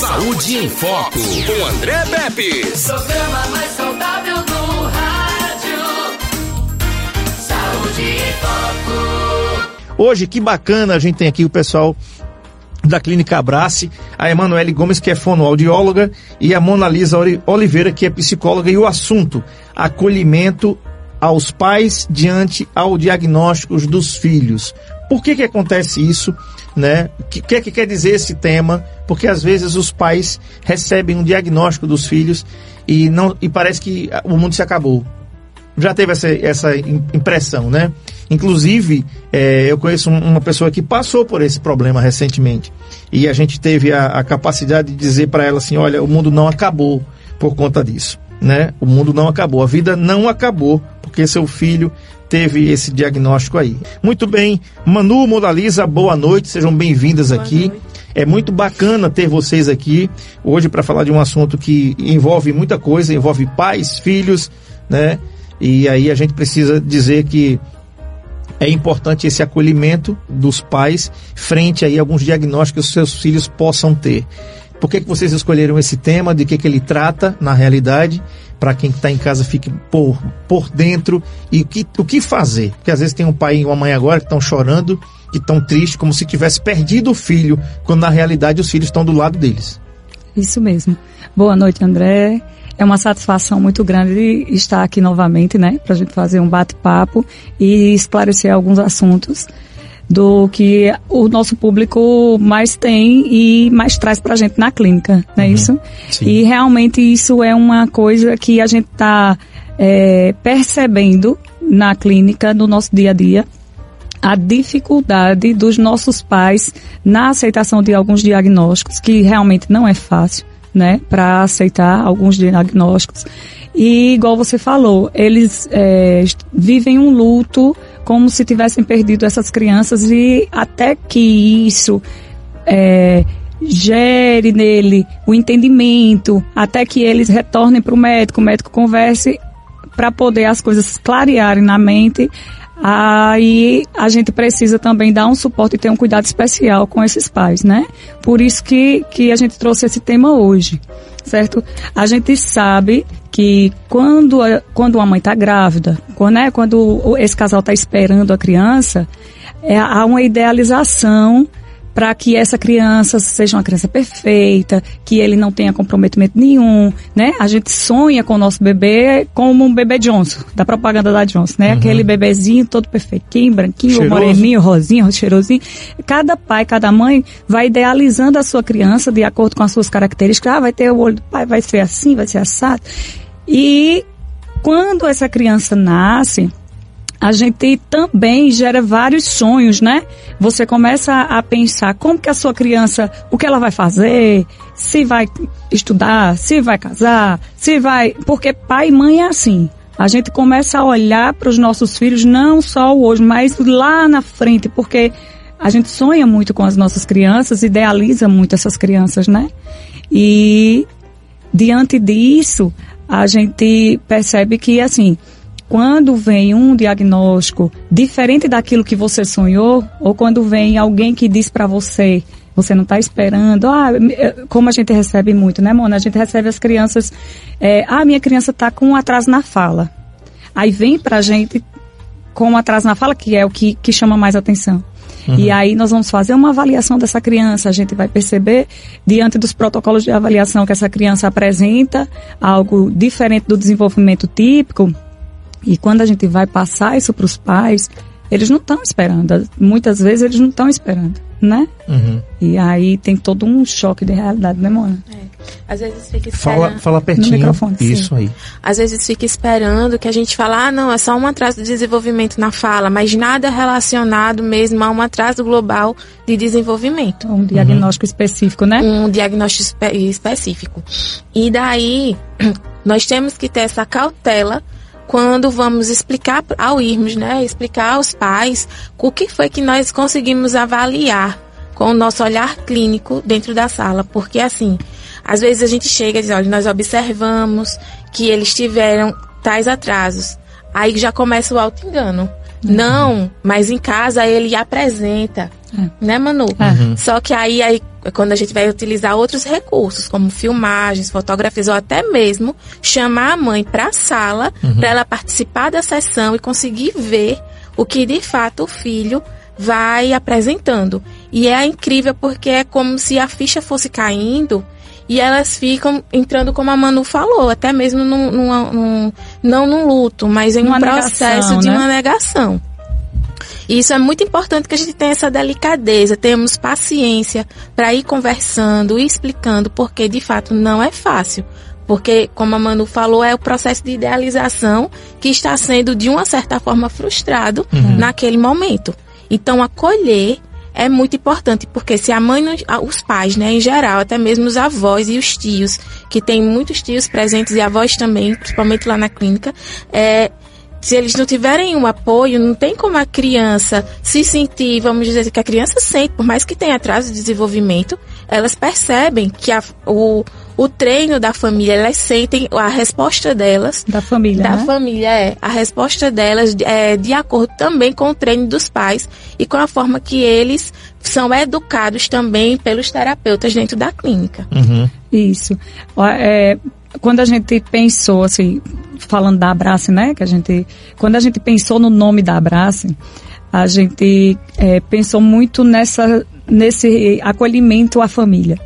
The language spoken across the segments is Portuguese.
Saúde em Foco, com André Pepe. Programa mais saudável do rádio. Saúde em Foco. Hoje, que bacana, a gente tem aqui o pessoal da Clínica Abrace, a Emanuele Gomes, que é fonoaudióloga, e a Mona Lisa Oliveira, que é psicóloga, e o assunto, acolhimento aos pais diante ao diagnósticos dos filhos. Por que que acontece isso, né? O que, que é que quer dizer esse tema? Porque às vezes os pais recebem um diagnóstico dos filhos e não e parece que o mundo se acabou. Já teve essa, essa impressão, né? Inclusive, é, eu conheço uma pessoa que passou por esse problema recentemente. E a gente teve a, a capacidade de dizer para ela assim: olha, o mundo não acabou por conta disso. Né? O mundo não acabou, a vida não acabou porque seu filho teve esse diagnóstico aí. Muito bem, Manu Modaliza, boa noite, sejam bem-vindas aqui. Noite. É muito bacana ter vocês aqui hoje para falar de um assunto que envolve muita coisa, envolve pais, filhos, né? E aí a gente precisa dizer que é importante esse acolhimento dos pais frente aí a alguns diagnósticos que seus filhos possam ter. Por que, que vocês escolheram esse tema? De que, que ele trata na realidade? Para quem está em casa fique por, por dentro e o que, o que fazer? Porque às vezes tem um pai e uma mãe agora que estão chorando, que estão tristes, como se tivesse perdido o filho, quando na realidade os filhos estão do lado deles. Isso mesmo. Boa noite, André. É uma satisfação muito grande estar aqui novamente, né, para a gente fazer um bate-papo e esclarecer alguns assuntos do que o nosso público mais tem e mais traz para a gente na clínica, não é uhum. isso? Sim. E realmente isso é uma coisa que a gente está é, percebendo na clínica, no nosso dia a dia, a dificuldade dos nossos pais na aceitação de alguns diagnósticos, que realmente não é fácil né, para aceitar alguns diagnósticos. E, igual você falou, eles é, vivem um luto como se tivessem perdido essas crianças e até que isso é, gere nele o entendimento, até que eles retornem para o médico, o médico converse para poder as coisas clarearem na mente, aí a gente precisa também dar um suporte e ter um cuidado especial com esses pais, né? Por isso que, que a gente trouxe esse tema hoje, certo? A gente sabe que quando, a, quando uma mãe está grávida, quando, né, quando esse casal está esperando a criança, é, há uma idealização para que essa criança seja uma criança perfeita, que ele não tenha comprometimento nenhum, né? A gente sonha com o nosso bebê como um bebê Johnson, da propaganda da Johnson, né? Uhum. Aquele bebezinho todo perfeitinho, branquinho, Cheiroso. moreninho, rosinho, cheirosinho. Cada pai, cada mãe vai idealizando a sua criança de acordo com as suas características. Ah, vai ter o olho do pai, vai ser assim, vai ser assado. E quando essa criança nasce, a gente também gera vários sonhos, né? Você começa a pensar como que a sua criança, o que ela vai fazer, se vai estudar, se vai casar, se vai. Porque pai e mãe é assim. A gente começa a olhar para os nossos filhos não só hoje, mas lá na frente, porque a gente sonha muito com as nossas crianças, idealiza muito essas crianças, né? E diante disso, a gente percebe que, assim, quando vem um diagnóstico diferente daquilo que você sonhou, ou quando vem alguém que diz para você, você não está esperando, ah, como a gente recebe muito, né, Mona? A gente recebe as crianças, é, ah, minha criança está com um atraso na fala. Aí vem para a gente com um atraso na fala, que é o que, que chama mais atenção. Uhum. E aí nós vamos fazer uma avaliação dessa criança, a gente vai perceber, diante dos protocolos de avaliação que essa criança apresenta, algo diferente do desenvolvimento típico, e quando a gente vai passar isso para os pais, eles não estão esperando. Muitas vezes eles não estão esperando, né? Uhum. E aí tem todo um choque de realidade, né, Mona? É. Às vezes fica esperando. Fala, fala pertinho. No microfone, isso sim. aí. Às vezes fica esperando que a gente fala, ah, não, é só um atraso de desenvolvimento na fala, mas nada relacionado mesmo a um atraso global de desenvolvimento. Um diagnóstico uhum. específico, né? Um diagnóstico espe específico. E daí, nós temos que ter essa cautela quando vamos explicar ao irmos, né, explicar aos pais o que foi que nós conseguimos avaliar com o nosso olhar clínico dentro da sala, porque assim, às vezes a gente chega e diz, olha, nós observamos que eles tiveram tais atrasos. Aí já começa o auto-engano. Uhum. Não, mas em casa ele apresenta, é. né, Manu? Uhum. Só que aí, aí quando a gente vai utilizar outros recursos, como filmagens, fotografias, ou até mesmo chamar a mãe para a sala, para ela participar da sessão e conseguir ver o que de fato o filho vai apresentando. E é incrível porque é como se a ficha fosse caindo e elas ficam entrando, como a Manu falou, até mesmo num, num, num não num luto, mas em Numa um processo negação, de né? uma negação. E isso é muito importante que a gente tenha essa delicadeza, temos paciência para ir conversando e explicando, porque de fato não é fácil. Porque, como a Manu falou, é o processo de idealização que está sendo, de uma certa forma, frustrado naquele momento. Então, acolher é muito importante, porque se a mãe, os pais, né, em geral, até mesmo os avós e os tios, que tem muitos tios presentes e avós também, principalmente lá na clínica, é, se eles não tiverem um apoio, não tem como a criança se sentir, vamos dizer que a criança sente, por mais que tenha atraso de desenvolvimento, elas percebem que a- o, o treino da família, elas sentem a resposta delas Da família, da né? família é a resposta delas é de acordo também com o treino dos pais e com a forma que eles são educados também pelos terapeutas dentro da clínica. Uhum. Isso. É, quando a gente pensou, assim, falando da Abrace, né? Que a gente, quando a gente pensou no nome da Abrace, a gente é, pensou muito nessa, nesse acolhimento à família.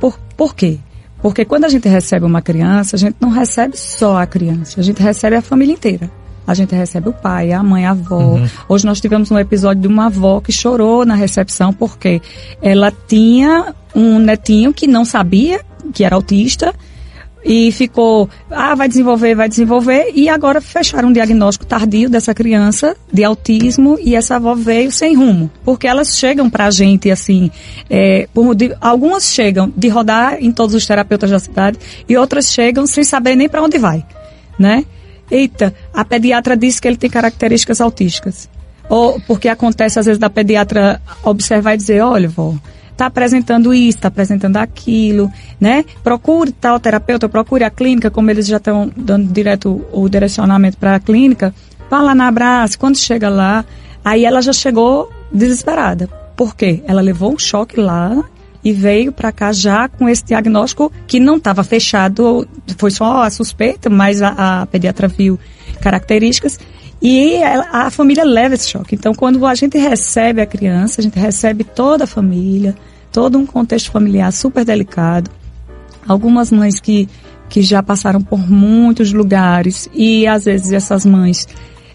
Por, por quê? Porque quando a gente recebe uma criança, a gente não recebe só a criança, a gente recebe a família inteira. A gente recebe o pai, a mãe, a avó. Hoje nós tivemos um episódio de uma avó que chorou na recepção porque ela tinha um netinho que não sabia que era autista e ficou, ah, vai desenvolver, vai desenvolver, e agora fecharam um diagnóstico tardio dessa criança de autismo e essa avó veio sem rumo, porque elas chegam pra gente assim, é, por, algumas chegam de rodar em todos os terapeutas da cidade e outras chegam sem saber nem para onde vai, né? Eita, a pediatra disse que ele tem características autísticas. Ou porque acontece às vezes da pediatra observar e dizer, olha, vó, está apresentando isso, está apresentando aquilo, né? Procure tal terapeuta, procure a clínica, como eles já estão dando direto o direcionamento para a clínica, vá lá na Abraço, quando chega lá, aí ela já chegou desesperada. Por quê? Ela levou um choque lá e veio para cá já com esse diagnóstico que não estava fechado, foi só a suspeita, mas a, a pediatra viu características e a família leva esse choque. Então, quando a gente recebe a criança, a gente recebe toda a família, todo um contexto familiar super delicado. Algumas mães que, que já passaram por muitos lugares e às vezes essas mães,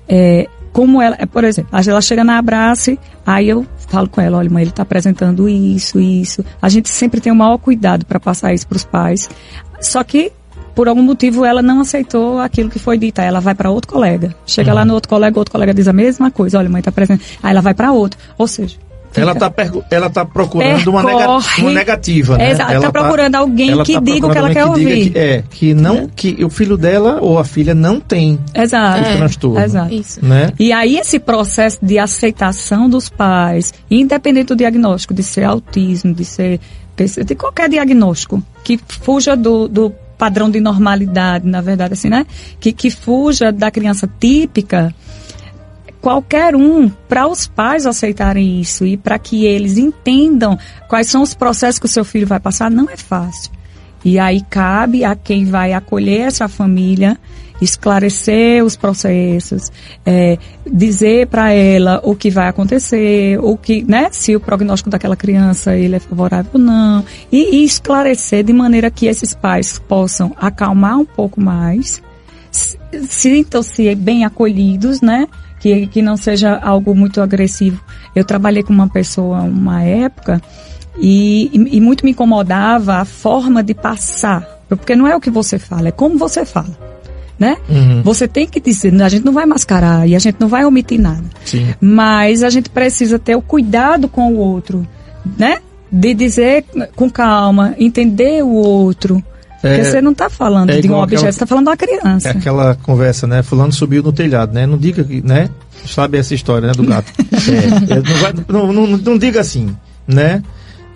é, como ela, é, por exemplo, ela chega na Abrace, aí eu falo com ela, olha, mãe, ele está apresentando isso, isso. A gente sempre tem o maior cuidado para passar isso para os pais. Só que por algum motivo ela não aceitou aquilo que foi dito. Aí ela vai para outro colega. Chega lá no outro colega, outro colega diz a mesma coisa. Olha, mãe está apresentando. Aí ela vai para outro. Ou seja, Ela está ela tá procurando uma, nega- Percorre. uma negativa, né? Exato, Ela tá procurando alguém ela que tá diga o que ela quer diga ouvir. Que, é, que não, que o filho dela ou a filha não tem Exato. esse transtorno, Exato. Isso. né? E aí esse processo de aceitação dos pais, independente do diagnóstico, de ser autismo, de ser de qualquer diagnóstico, que fuja do, do padrão de normalidade, na verdade, assim, né? Que, que fuja da criança típica, qualquer um, para os pais aceitarem isso e para que eles entendam quais são os processos que o seu filho vai passar, não é fácil. E aí cabe a quem vai acolher essa família esclarecer os processos, é, dizer para ela o que vai acontecer, o que, né, se o prognóstico daquela criança ele é favorável ou não, e, e esclarecer de maneira que esses pais possam acalmar um pouco mais, sintam-se bem acolhidos, né? Que, que não seja algo muito agressivo. Eu trabalhei com uma pessoa uma época e, e, e muito me incomodava a forma de passar. Porque não é o que você fala, é como você fala. Né? Você tem que dizer, a gente não vai mascarar e a gente não vai omitir nada. Sim. Mas a gente precisa ter o cuidado com o outro, né? De dizer com calma, entender o outro. Porque É- você não está falando é de um objeto, aquela- você está falando de uma criança. É aquela conversa, né? Fulano subiu no telhado, né? Não diga que, né? Sabe essa história, né? Do gato. É, é, não, vai- não, não, não diga assim, né?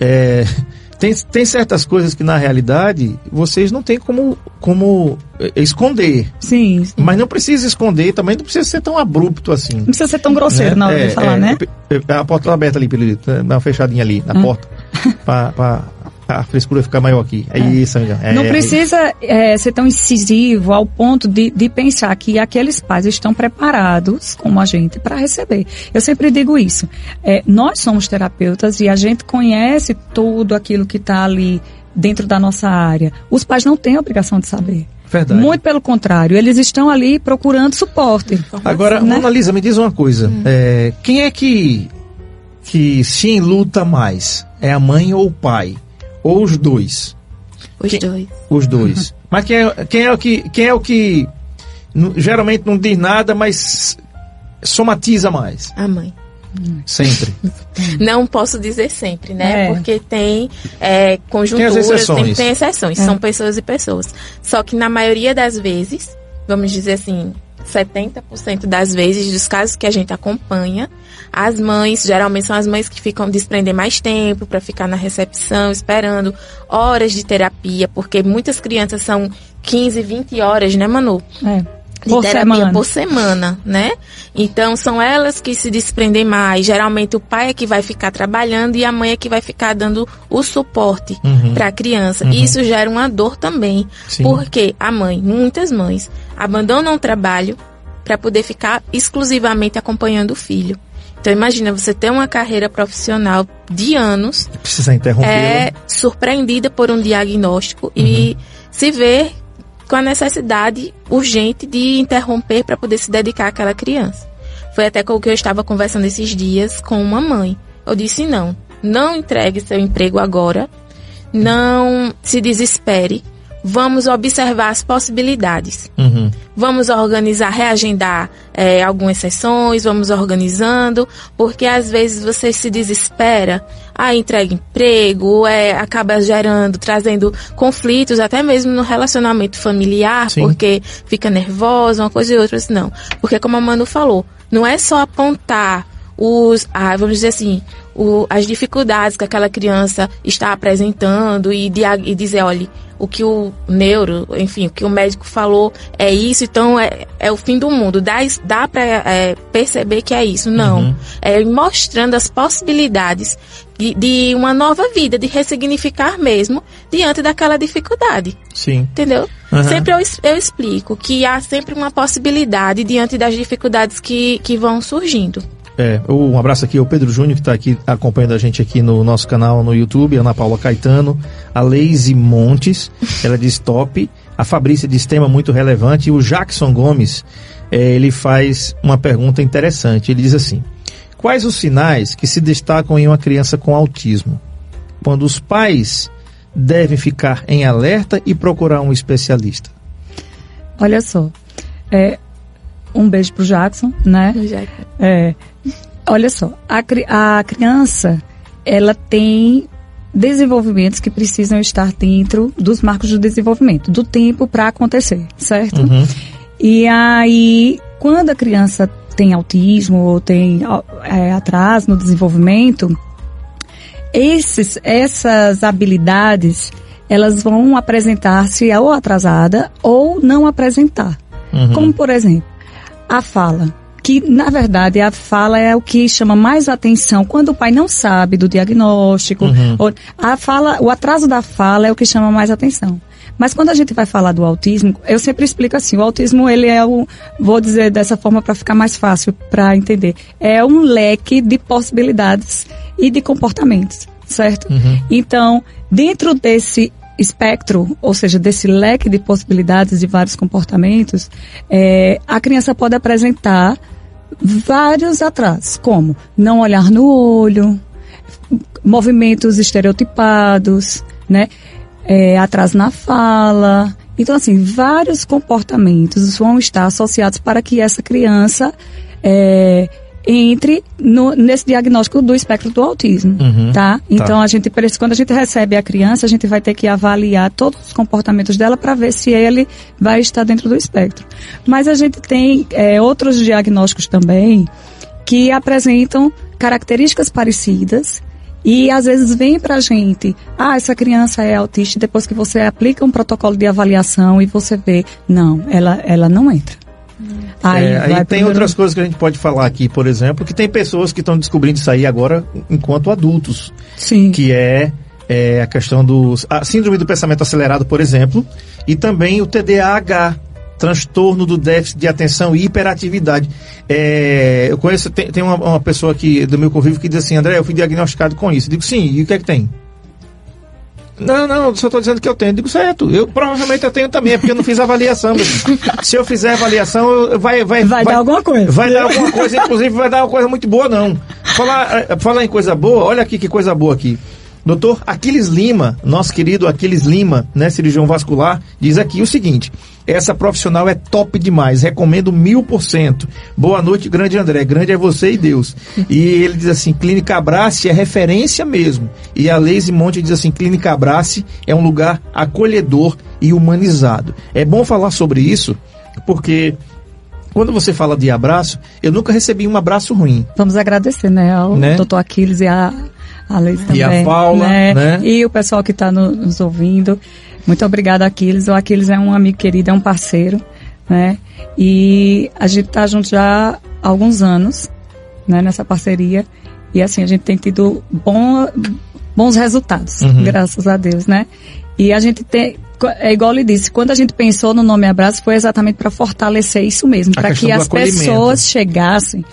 É, tem, tem certas coisas que na realidade vocês não têm como, como esconder. Sim, sim. Mas não precisa esconder, também não precisa ser tão abrupto assim. Não precisa ser tão grosseiro na hora de falar, né? A porta tá aberta ali, Pirulito, dá uma fechadinha ali na Hum. porta. para a frescura ficar maior aqui. É, isso, amiga. É, não precisa é, ser tão incisivo ao ponto de, de pensar que aqueles pais estão preparados, como a gente, para receber. Eu sempre digo isso. É, nós somos terapeutas e a gente conhece tudo aquilo que está ali dentro da nossa área. Os pais não têm a obrigação de saber. Verdade. Muito pelo contrário, eles estão ali procurando suporte. Agora, né? Mona Lisa, me diz uma coisa. É, quem é que, que se luta mais? É a mãe ou o pai? Ou os dois? Os Quem- dois. Os dois. Mas quem é, quem é o que, quem é o que geralmente não diz nada, mas somatiza mais? A mãe. Sempre. Não posso dizer sempre, né? É. Porque tem é, conjunturas, Tem as tem, exceções. tem exceções. São pessoas e pessoas. Só que na maioria das vezes, vamos dizer assim, 70% das vezes, dos casos que a gente acompanha, as mães, geralmente são as mães que ficam desprender mais tempo para ficar na recepção, esperando horas de terapia, porque muitas crianças são 15, 20 horas, né, Manu? É. de Por terapia semana. por semana, né? Então são elas que se desprendem mais. Geralmente o pai é que vai ficar trabalhando e a mãe é que vai ficar dando o suporte Uhum. para a criança. E isso gera uma dor também, Sim. porque a mãe, muitas mães, abandonam o trabalho para poder ficar exclusivamente acompanhando o filho. Então imagina você ter uma carreira profissional de anos Precisa interromper. é surpreendida por um diagnóstico e se vê com a necessidade urgente de interromper para poder se dedicar àquela criança. Foi até com o que eu estava conversando esses dias com uma mãe. Eu disse não, não entregue seu emprego agora, não se desespere, vamos observar as possibilidades. Uhum. Vamos organizar, reagendar é, algumas sessões, vamos organizando, porque às vezes você se desespera, ah, entrega emprego, é, acaba gerando, trazendo conflitos, até mesmo no relacionamento familiar, Sim. porque fica nervosa, uma coisa e outra, assim, não. Porque como a Manu falou, não é só apontar os, ah, vamos dizer assim, o, as dificuldades que aquela criança está apresentando e, dia- e dizer, olha, o que o neuro, enfim, o que o médico falou é isso, então é, é o fim do mundo. Dá, dá para perceber que é isso. Não. Uhum. É mostrando as possibilidades de, de uma nova vida, de ressignificar mesmo diante daquela dificuldade. Sim. Entendeu? Aham. Sempre eu, eu explico que há sempre uma possibilidade diante das dificuldades que, que vão surgindo. É, um abraço aqui ao Pedro Júnior, que está aqui acompanhando a gente aqui no nosso canal no YouTube, Ana Paula Caetano, a Leise Montes, ela diz top, a Fabrícia diz tema muito relevante, e o Jackson Gomes, é, ele faz uma pergunta interessante, ele diz assim, quais os sinais que se destacam em uma criança com autismo? Quando os pais devem ficar em alerta e procurar um especialista? Olha só. É, um beijo pro Jackson, né? Já- É, olha só, a, cri- a criança, ela tem desenvolvimentos que precisam estar dentro dos marcos do desenvolvimento, do tempo para acontecer, certo? Uhum. E aí, quando a criança tem autismo ou tem é, atraso no desenvolvimento, esses, essas habilidades elas vão apresentar-se ou atrasada ou não apresentar. Uhum. Como, por exemplo, a fala. Que, na verdade, a fala é o que chama mais atenção quando o pai não sabe do diagnóstico. Uhum. a fala, o atraso da fala é o que chama mais atenção. Mas quando a gente vai falar do autismo, eu sempre explico assim, o autismo ele é o, vou dizer dessa forma para ficar mais fácil para entender, é um leque de possibilidades e de comportamentos, certo? Então, dentro desse espectro, ou seja, desse leque de possibilidades de vários comportamentos, é, a criança pode apresentar vários atrasos, como não olhar no olho, movimentos estereotipados, né? É, atraso na fala. Então, assim, vários comportamentos vão estar associados para que essa criança é, entre no- nesse diagnóstico do espectro do autismo, Uhum. tá? Então, a gente, quando a gente recebe a criança, a gente vai ter que avaliar todos os comportamentos dela para ver se ele vai estar dentro do espectro. Mas a gente tem é, outros diagnósticos também que apresentam características parecidas e às vezes vem pra gente, ah, essa criança é autista, depois que você aplica um protocolo de avaliação e você vê, não, ela, ela não entra. Aí, É, aí tem primeiro- outras coisas que a gente pode falar aqui, por exemplo, que tem pessoas que estão descobrindo isso aí agora enquanto adultos, Sim. que é, é a questão dos a síndrome do pensamento acelerado, por exemplo, e também o TDAH, transtorno do déficit de atenção e hiperatividade. É, eu conheço, tem, tem uma, uma pessoa aqui do meu convívio que diz assim, André, eu fui diagnosticado com isso. Eu digo, sim, e o que é que tem? Não, não, só estou dizendo que eu tenho. Eu digo, certo, eu provavelmente eu tenho também, é porque eu não fiz avaliação. Se eu fizer avaliação, eu- vai, vai, Vai dar alguma coisa. Vai dar alguma coisa, inclusive vai dar uma coisa muito boa, não. Falar, eh, falar em coisa boa, olha aqui que coisa boa aqui. Doutor Aquiles Lima, nosso querido Aquiles Lima, né, cirurgião vascular, diz aqui o seguinte: essa profissional é top demais, recomendo mil por cento. Boa noite, grande André. Grande é você e Deus. E ele diz assim: Clínica Abrace é referência mesmo. E a Leise Monte diz assim: Clínica Abrace é um lugar acolhedor e humanizado. É bom falar sobre isso, porque quando você fala de abraço, eu nunca recebi um abraço ruim. Vamos agradecer, né, ao Né? doutor Aquiles e a, a também. E a Paula, né? E o pessoal que está nos ouvindo. Muito obrigada, Aquiles. O Aquiles é um amigo querido, é um parceiro, né? E a gente está junto já há alguns anos, né, nessa parceria. E assim, a gente tem tido bom, bons resultados, Uhum. graças a Deus, né? E a gente tem, é igual ele disse, quando a gente pensou no nome Abraço foi exatamente para fortalecer isso mesmo, para que as pessoas chegassem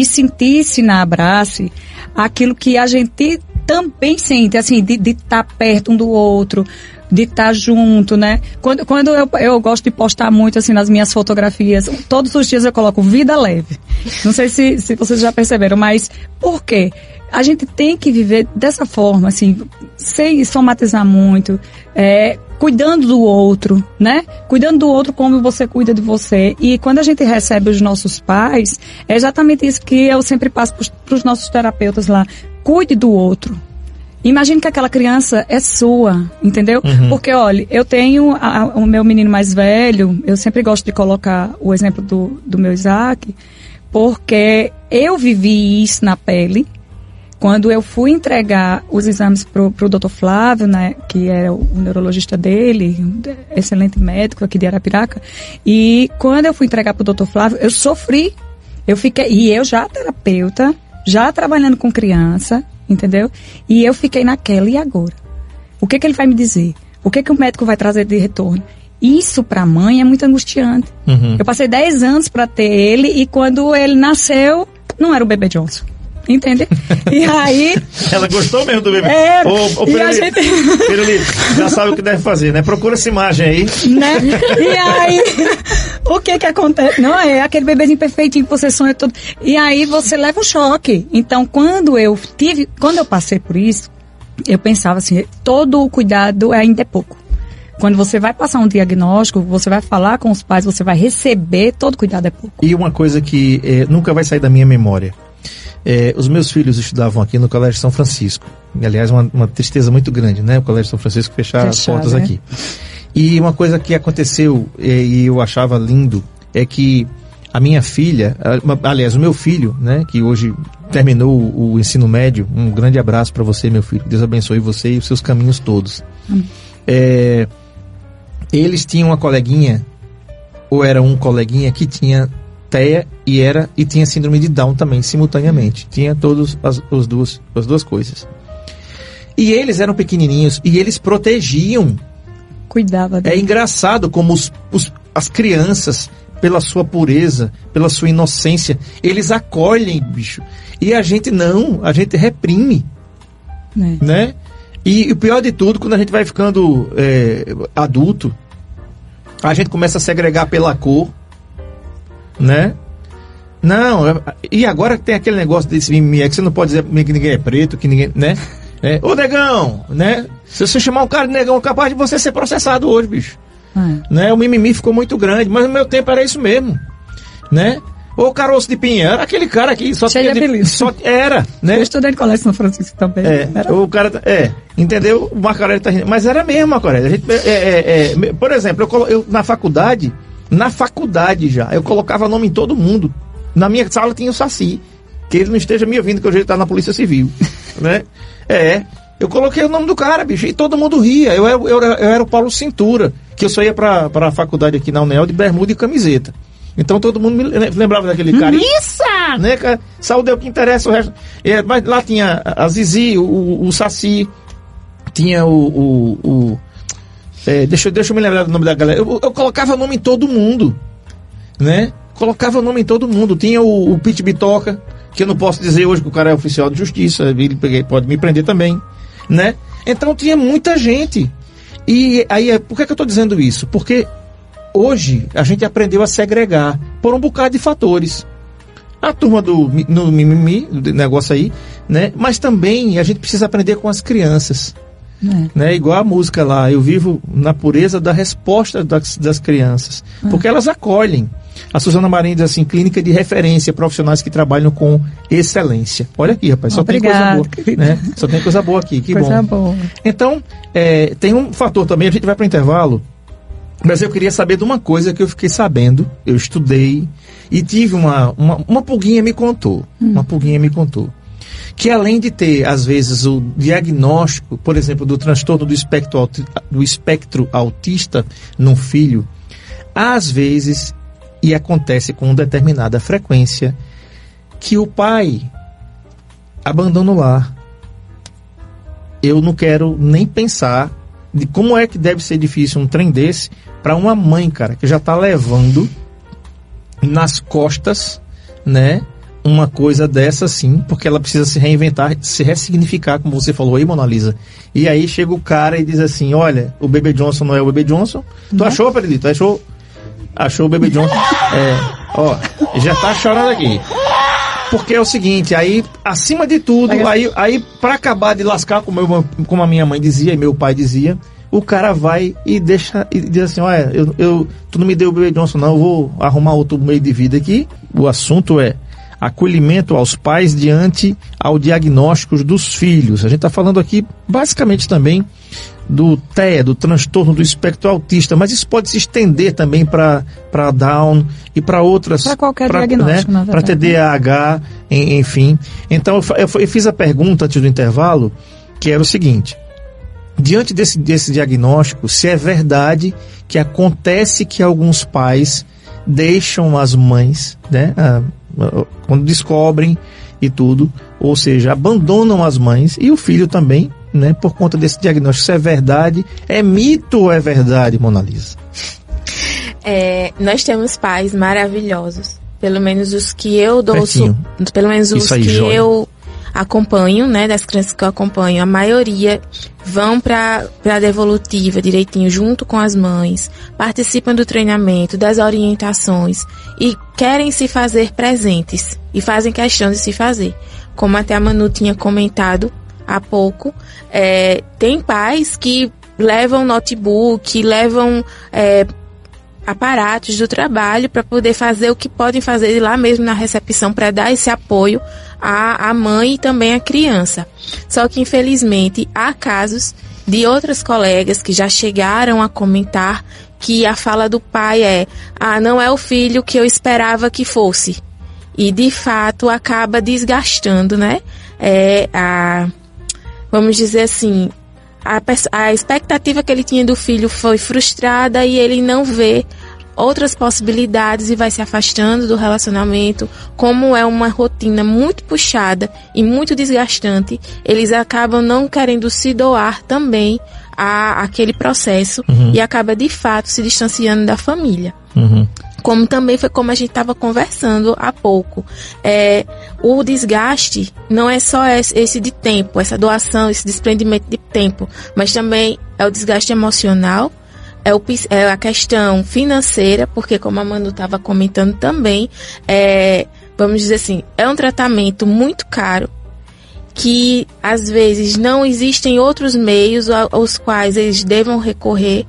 e sentissem na Abrace aquilo que a gente também sente, assim, de estar perto um do outro, de estar junto, né? Quando, quando eu, eu gosto de postar muito, assim, nas minhas fotografias, todos os dias eu coloco vida leve. Não sei se, se vocês já perceberam, mas por quê? A gente tem que viver dessa forma, assim, sem somatizar muito, é, cuidando do outro, né? Cuidando do outro como você cuida de você. E quando a gente recebe os nossos pais, é exatamente isso que eu sempre passo para os nossos terapeutas lá. Cuide do outro. Imagine que aquela criança é sua, entendeu? Porque, olha, eu tenho a- a- o meu menino mais velho, eu sempre gosto de colocar o exemplo do, do meu Isaac, porque eu vivi isso na pele, quando eu fui entregar os exames pro, pro Dr. Flávio, né, que era o, o neurologista dele, um excelente médico aqui de Arapiraca, e quando eu fui entregar pro Dr. Flávio, eu sofri. Eu fiquei, e eu já terapeuta, já trabalhando com criança, entendeu? E eu fiquei naquela, e agora? O que que ele vai me dizer? O que que o médico vai trazer de retorno? Isso para a mãe é muito angustiante. Uhum. Eu passei 10 anos para ter ele e quando ele nasceu, não era o bebê Johnson. Entende? E aí, Ela gostou mesmo do bebê. É, Ô, ô, e a Pirulito, gente- Pirulito, já sabe o que deve fazer, né? Procura essa imagem aí. né? E aí, o que que acontece? Não, é aquele bebezinho perfeitinho que você sonha todo. E aí você leva um choque. Então, quando eu tive, quando eu passei por isso, eu pensava assim, todo o cuidado ainda é pouco. Quando você vai passar um diagnóstico, você vai falar com os pais, você vai receber, todo cuidado é pouco. E uma coisa que eh, nunca vai sair da minha memória. Eh, os meus filhos estudavam aqui no Colégio São Francisco. E, aliás, uma, uma tristeza muito grande, né? O Colégio São Francisco fechar as Fechar, portas né? aqui. E uma coisa que aconteceu eh, e eu achava lindo é que a minha filha, aliás, o meu filho, né, que hoje terminou o, ensino médio, um grande abraço para você, meu filho. Deus abençoe você e os seus caminhos todos. Eh, eles tinham uma coleguinha, ou era um coleguinha que tinha TEA e era e tinha síndrome de Down também, simultaneamente. Tinha todas as, os duas, as duas coisas. E eles eram pequenininhos e eles protegiam Cuidava é dele. engraçado como os, os- as crianças, pela sua pureza, pela sua inocência, eles acolhem, bicho. E a gente não, a gente reprime, né? né? E, o pior de tudo, quando a gente vai ficando é, adulto, a gente começa a segregar pela cor, né? Não, e agora que tem aquele negócio desse mimimi, é que você não pode dizer que ninguém é preto, que ninguém, né? É, Ô negão, né? Se você chamar um cara de negão, é capaz de você ser processado hoje, bicho É. né? O mimimi ficou muito grande, mas no meu tempo era isso mesmo, né? O caroço de pinha, era aquele cara que só Cheio de tinha apelido. só era, né? Eu estudei no Colégio São Francisco também. É, Era- o cara, tá- é, entendeu? O Marco Aurélio tá rindo, mas era mesmo, Marco Aurélio. A gente, é, é, é, por exemplo, eu, eu, na faculdade, na faculdade já, eu colocava nome em todo mundo. Na minha sala tinha o Saci, que ele não esteja me ouvindo, que hoje ele tá na Polícia Civil, né? É, eu coloquei o nome do cara, bicho, e todo mundo ria. Eu, era- eu, era- eu era o Paulo Cintura, que eu só ia pra, pra faculdade aqui na Unel de bermuda e camiseta. Então todo mundo me le- lembrava daquele cara. Isso! Né, cara? Saúde é o que interessa, o resto. É, mas lá tinha a Zizi, o, o, o Saci, tinha o. o, o- é, deixa, deixa eu me lembrar do nome da galera. Eu, eu colocava nome em todo mundo. Né? Colocava nome em todo mundo. Tinha o, o Pete Bitoca, que eu não posso dizer hoje que o cara é oficial de justiça, ele pode me prender também. Né? Então tinha muita gente. E aí, é- por que, que eu estou dizendo isso? Porque hoje a gente aprendeu a segregar por um bocado de fatores. A turma do no mimimi, do negócio aí, né? Mas também a gente precisa aprender com as crianças, É. né? Igual a música lá, eu vivo na pureza da resposta das, das crianças, porque elas acolhem. A Suzana Marinho diz assim, clínica de referência, profissionais que trabalham com excelência. Olha aqui, rapaz, só tem coisa boa, né? Só tem coisa boa aqui, que Coisa bom. boa. Então, é, tem um fator também, a gente vai para o intervalo, mas eu queria saber de uma coisa que eu fiquei sabendo, eu estudei e tive uma, uma, uma pulguinha me contou, uma pulguinha me contou, que além de ter, às vezes, o diagnóstico, por exemplo, do transtorno do espectro, do espectro autista num filho, às vezes, e acontece com determinada frequência, que o pai abandona o lar, eu não quero nem pensar de como é que deve ser difícil um trem desse para uma mãe, cara, que já está levando nas costas, né? Uma coisa dessa assim, porque ela precisa se reinventar, se ressignificar, como você falou aí, Mona Lisa. E aí chega o cara e diz assim: Olha, o Bebê Johnson não é o Bebê Johnson. Tu achou, Pedrito? Achou? Achou o Bebê Johnson? É, ó, já tá chorando aqui. Porque é o seguinte, aí, acima de tudo, aí, aí para acabar de lascar, como, eu, como a minha mãe dizia e meu pai dizia, o cara vai e deixa e diz assim, olha, eu, eu, tu não me deu o bebê Johnson não, eu vou arrumar outro meio de vida aqui. O assunto é acolhimento aos pais diante ao diagnósticos dos filhos. A gente está falando aqui basicamente também do TEA, do transtorno do espectro autista, mas isso pode se estender também para Down e para outras. Pra qualquer diagnóstico, na Para. TDAH, en- enfim. Então eu, eu fiz a pergunta antes do intervalo, que era o seguinte: diante desse, desse diagnóstico, se é verdade que acontece que alguns pais deixam as mães, né, quando descobrem e tudo, ou seja, abandonam as mães e o filho também, né, por conta desse diagnóstico. Se é verdade, é mito ou é verdade, Mona Lisa? É, nós temos pais maravilhosos. Pelo menos os que eu dou Pertinho. pelo menos os aí, que joia. eu acompanho, né, das crianças que eu acompanho, a maioria vão para a devolutiva direitinho junto com as mães, participam do treinamento, das orientações e querem se fazer presentes e fazem questão de se fazer. Como até a Manu tinha comentado há pouco, é, tem pais que levam notebook, levam é, aparatos do trabalho para poder fazer o que podem fazer lá mesmo na recepção para dar esse apoio à, à mãe e também à criança. Só que infelizmente há casos de outras colegas que já chegaram a comentar que a fala do pai é: "Ah, não é o filho que eu esperava que fosse". E de fato acaba desgastando, né? É a vamos dizer assim, a, a expectativa que ele tinha do filho foi frustrada e ele não vê outras possibilidades e vai se afastando do relacionamento. Como é uma rotina muito puxada e muito desgastante, eles acabam não querendo se doar também a aquele processo e acaba de fato se distanciando da família Uhum. Como também foi como a gente estava conversando há pouco. É, o desgaste não é só esse de tempo, essa doação, esse desprendimento de tempo, mas também é o desgaste emocional, é, o, é a questão financeira, porque como a Manu estava comentando também, é, vamos dizer assim, é um tratamento muito caro, que às vezes não existem outros meios aos quais eles devam recorrer.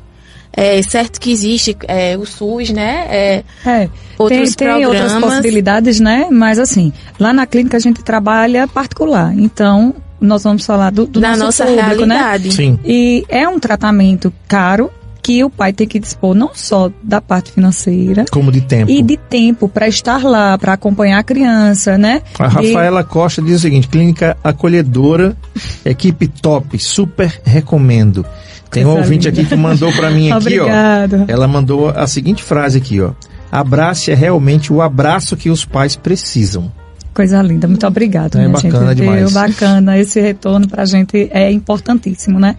É certo que existe é, o SUS, né? É, É, Outros tem, tem outras possibilidades, né? Mas assim, lá na clínica a gente trabalha particular. Então, nós vamos falar do, do da nosso nossa público, né? realidade. Sim. E é um tratamento caro que o pai tem que dispor não só da parte financeira Como de tempo. e de tempo para estar lá, para acompanhar a criança, né? A Rafaela Costa diz o seguinte: clínica acolhedora, equipe top, super recomendo. Tem um ouvinte aqui que mandou para mim aqui, ó. Obrigada. Ela mandou a seguinte frase aqui, ó. Abrace é realmente o abraço que os pais precisam. Coisa linda, muito obrigado. É minha bacana gente. demais. Viu? Bacana, esse retorno para a gente é importantíssimo, né?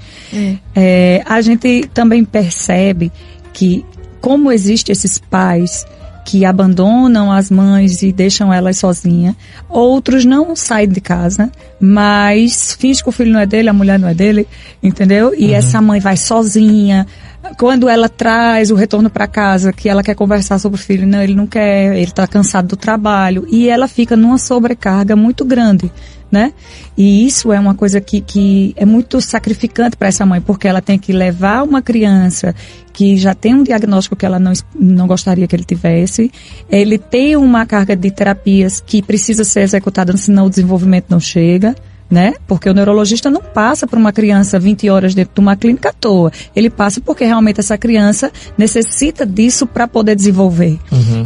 É, a gente também percebe que, como existem esses pais que abandonam as mães e deixam elas sozinhas, outros não saem de casa, mas finge que o filho não é dele, a mulher não é dele, entendeu? E essa mãe vai sozinha. Quando ela traz o retorno para casa, que ela quer conversar sobre o filho, não, ele não quer, ele está cansado do trabalho, e ela fica numa sobrecarga muito grande, né? E isso é uma coisa que, que é muito sacrificante para essa mãe, porque ela tem que levar uma criança que já tem um diagnóstico que ela não, não gostaria que ele tivesse, ele tem uma carga de terapias que precisa ser executada, senão o desenvolvimento não chega, né? Porque o neurologista não passa para uma criança 20 horas dentro de uma clínica à toa. Ele passa porque realmente essa criança necessita disso para poder desenvolver.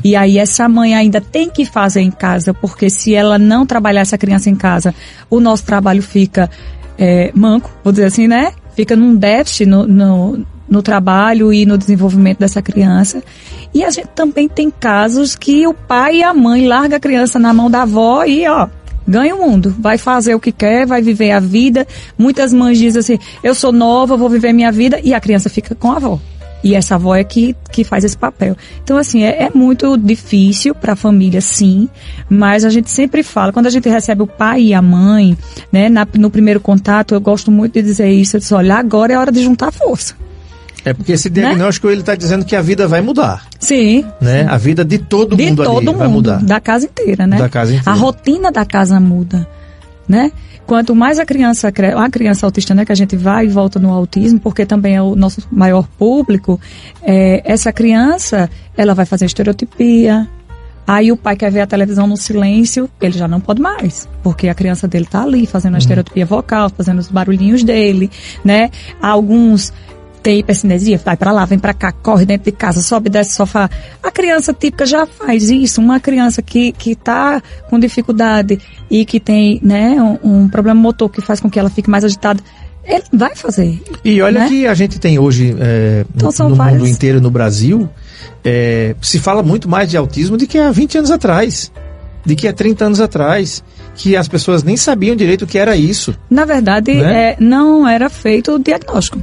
E aí essa mãe ainda tem que fazer em casa, porque se ela não trabalhar essa criança em casa, o nosso trabalho fica é, manco, vou dizer assim, né? Fica num déficit no, no, no trabalho e no desenvolvimento dessa criança. E a gente também tem casos que o pai e a mãe largam a criança na mão da avó e, ó, ganha o mundo. Vai fazer o que quer, vai viver a vida. Muitas mães dizem assim, eu sou nova, vou viver minha vida, e a criança fica com a avó. E essa avó é que, que faz esse papel. Então, assim, é, é muito difícil para a família, sim, mas a gente sempre fala, quando a gente recebe o pai e a mãe, né, na- no primeiro contato, eu gosto muito de dizer isso, eu disse, olha, agora é hora de juntar força. É porque esse diagnóstico ele está dizendo que a vida vai mudar, Sim, né? A vida de todo de mundo todo ali mundo, vai mudar. da casa inteira, né? Da casa inteira. A rotina da casa muda, né? Quanto mais a criança cresce, a criança autista, né, que a gente vai e volta no autismo, porque também é o nosso maior público, é, essa criança, ela vai fazer estereotipia, Aí o pai quer ver a televisão no silêncio, ele já não pode mais, porque a criança dele tá ali fazendo a estereotipia vocal, fazendo os barulhinhos dele, né? Alguns têm hipercinesia, vai pra lá, vem pra cá, corre dentro de casa, sobe, desce sofá. A criança típica já faz isso. Uma criança que que tá com dificuldade e que tem, né, um, um problema motor que faz com que ela fique mais agitada, ele vai fazer. E olha né? que a gente tem hoje é, Então, no várias- mundo inteiro, no Brasil, é, se fala muito mais de autismo do que há 20 anos atrás, de que há 30 anos atrás, que as pessoas nem sabiam direito o que era isso. Na verdade, Né? é, não era feito o diagnóstico.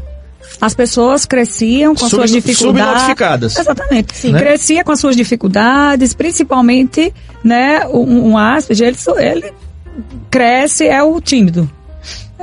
As pessoas cresciam com as Sub- suas dificuldades. subnotificadas. Exatamente. Sim. Né? Crescia com as suas dificuldades, principalmente, né, um, um ele, ele cresce, é o tímido.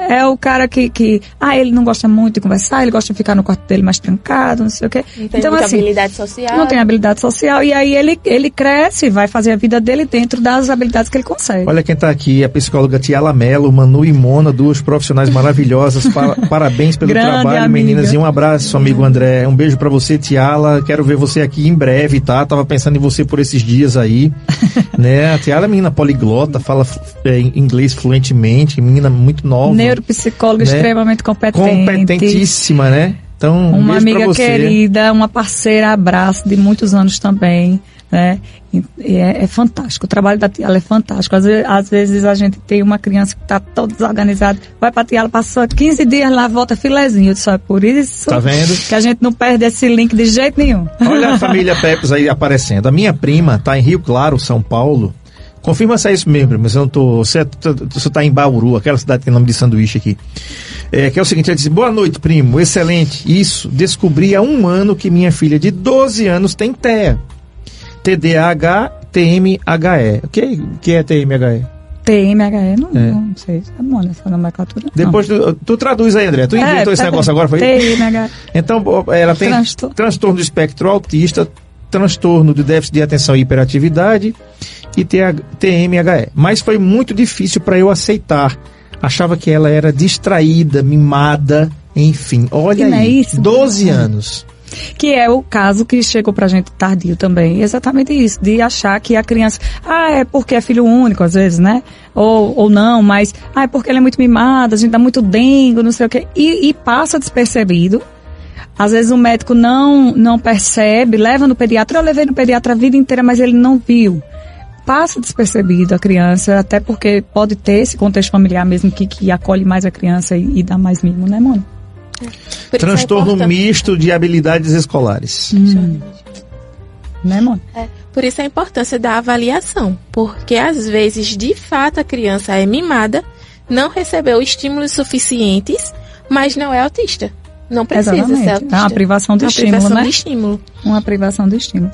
É o cara que, que, ah, ele não gosta muito de conversar, ele gosta de ficar no quarto dele mais trancado, não sei o quê. Não tem muita habilidade social. Não tem habilidade social, e aí ele, ele cresce, vai fazer a vida dele dentro das habilidades que ele consegue. Olha quem está aqui, a psicóloga Tiala Mello, Manu e Mona, duas profissionais maravilhosas. Pa- parabéns pelo Grande trabalho, amiga. meninas. E um abraço, amigo André. Um beijo para você, Tiala. Quero ver você aqui em breve, tá? Tava pensando em você por esses dias aí. né? A Tiala é menina poliglota, fala é, inglês fluentemente, menina muito nova. Neuropsicóloga Né? extremamente competente. Competentíssima, né? Então, um uma amiga querida, uma parceira, abraço de muitos anos também, né? É, é fantástico. O trabalho da Tiala é fantástico. Às vezes, às vezes a gente tem uma criança que está toda desorganizada, vai pra Tiala, passou 15 dias lá, volta filezinho. Eu disse, "Ó, é por isso Tá vendo? que a gente não perde esse link de jeito nenhum. Olha a família Pepes aí aparecendo. A minha prima está em Rio Claro, São Paulo. Confirma se é isso mesmo. Se eu não tô, você, você tá em Bauru, aquela cidade que tem nome de sanduíche aqui. É, que é o seguinte, ela disse, boa noite, primo, excelente. Isso, descobri há um ano que minha filha de 12 anos tem TEA. TDAH, TMHE. O que, o que é TMHE? TMHE, não, É. não sei. É bom nessa nomenclatura. não. Depois tu, tu traduz aí, André. Tu É, inventou esse pera- negócio agora, foi? TMHE. Então, ela tem Transtorno. transtorno do espectro autista, transtorno de déficit de atenção e hiperatividade e TMHE. Mas foi muito difícil para eu aceitar. Achava que ela era distraída, mimada, enfim. Olha E é aí, isso? 12 anos. Que é o caso que chegou pra gente tardio também. Exatamente isso, de achar que a criança, ah, é porque é filho único, às vezes, né? Ou, ou não, mas, ah, é porque ele é muito mimado, a gente dá muito dengo, não sei o quê. E, e passa despercebido. Às vezes o médico não, não percebe, leva no pediatra, eu levei no pediatra a vida inteira, mas ele não viu. Passa despercebido a criança, até porque pode ter esse contexto familiar mesmo que, que acolhe mais a criança e, e dá mais mimo, né, mano? É Transtorno importante. misto de habilidades escolares. Hum. né, Mônica? É, por isso a importância da avaliação, porque às vezes, de fato, a criança é mimada, não recebeu estímulos suficientes, mas não é autista. Não precisa Exatamente. ser autista. É uma privação do Uma estímulo, privação né? de estímulo. Uma privação do estímulo.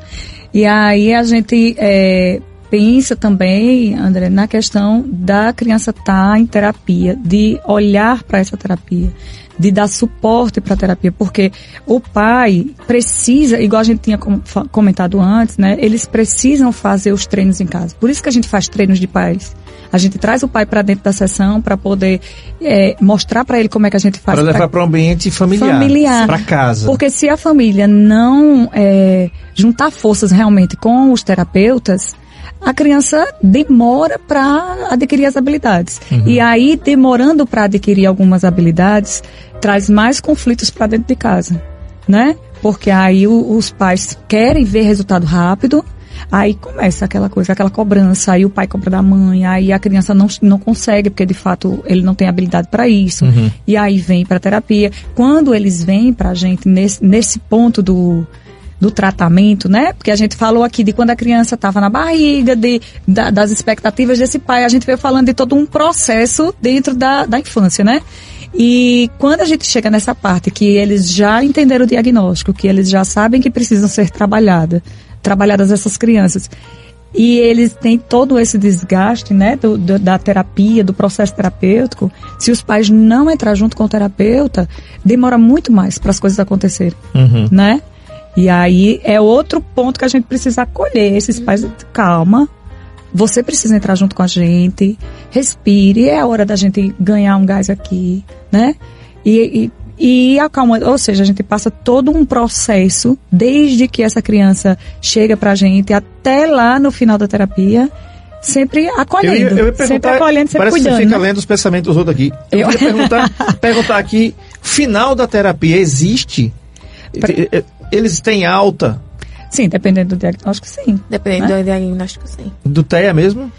E aí a gente é, pensa também, André, na questão da criança estar em terapia, de olhar para essa terapia, de dar suporte para a terapia, porque o pai precisa, igual a gente tinha comentado antes, né? Eles precisam fazer os treinos em casa. Por isso que a gente faz treinos de pais. A gente traz o pai para dentro da sessão para poder é, mostrar para ele como é que a gente faz. Para levar para o ambiente familiar. Familiar. Para casa. porque se a família não é, juntar forças realmente com os terapeutas, a criança demora para adquirir as habilidades. E aí, demorando para adquirir algumas habilidades, traz mais conflitos para dentro de casa, né? Porque aí o- os pais querem ver resultado rápido, aí começa aquela coisa, aquela cobrança, aí o pai cobra da mãe, aí a criança não, não consegue, porque de fato ele não tem habilidade para isso, e aí vem para terapia. Quando eles vêm para a gente nesse, nesse ponto do, do tratamento, né? Porque a gente falou aqui de quando a criança estava na barriga, de, da- das expectativas desse pai, a gente veio falando de todo um processo dentro da, da infância, né? E quando a gente chega nessa parte que eles já entenderam o diagnóstico, que eles já sabem que precisam ser trabalhadas, trabalhadas essas crianças, e eles têm todo esse desgaste, né, do, do- da terapia, do processo terapêutico. Se os pais não entrar junto com o terapeuta, demora muito mais para as coisas acontecerem, Uhum. né? E aí é outro ponto que a gente precisa acolher esses pais. Calma, você precisa entrar junto com a gente, respire, é a hora da gente ganhar um gás aqui, né? E, e, e acalma, ou seja, a gente passa todo um processo, desde que essa criança chega pra gente até lá no final da terapia, sempre acolhendo. Eu eu sempre acolhendo, sempre parece cuidando. que você fica né? lendo os pensamentos dos outros aqui. Eu, Eu- ia perguntar, perguntar aqui, final da terapia existe? Pra- E- e- Eles têm alta Sim, dependendo do diagnóstico, sim. Dependendo do diagnóstico, sim. do TEA mesmo?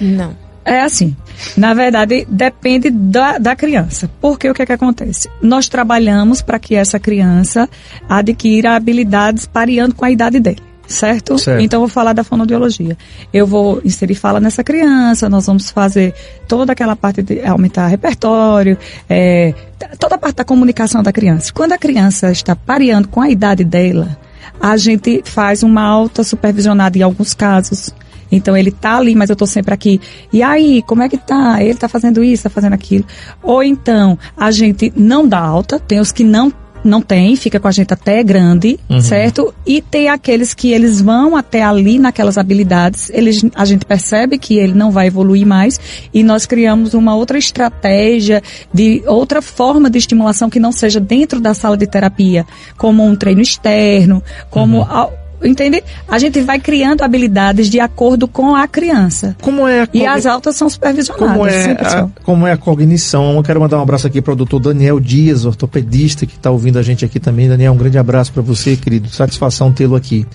Não. É assim. Na verdade, depende da, da criança. Porque o que, é que acontece? Nós trabalhamos para que essa criança adquira habilidades pareando com a idade dele. Certo? Certo. Então, eu vou falar da fonoaudiologia. Eu vou inserir fala nessa criança, nós vamos fazer toda aquela parte de aumentar repertório, é, toda a parte da comunicação da criança. Quando a criança está pareando com a idade dela, a gente faz uma alta supervisionada em alguns casos. Então ele tá ali, mas eu tô sempre aqui. E aí, como é que tá? Ele tá fazendo isso, tá fazendo aquilo. Ou então, a gente não dá alta, tem os que não não tem, fica com a gente até grande, certo? E tem aqueles que eles vão até ali naquelas habilidades, eles, a gente percebe que ele não vai evoluir mais e nós criamos uma outra estratégia de outra forma de estimulação que não seja dentro da sala de terapia, como um treino externo, como a- entende? A gente vai criando habilidades de acordo com a criança. Como é a E as altas são supervisionadas. como é, a, como é a cognição? Eu quero mandar um abraço aqui para o doutor Daniel Dias, ortopedista, que está ouvindo a gente aqui também. Daniel, um grande abraço para você, querido. Satisfação tê-lo aqui.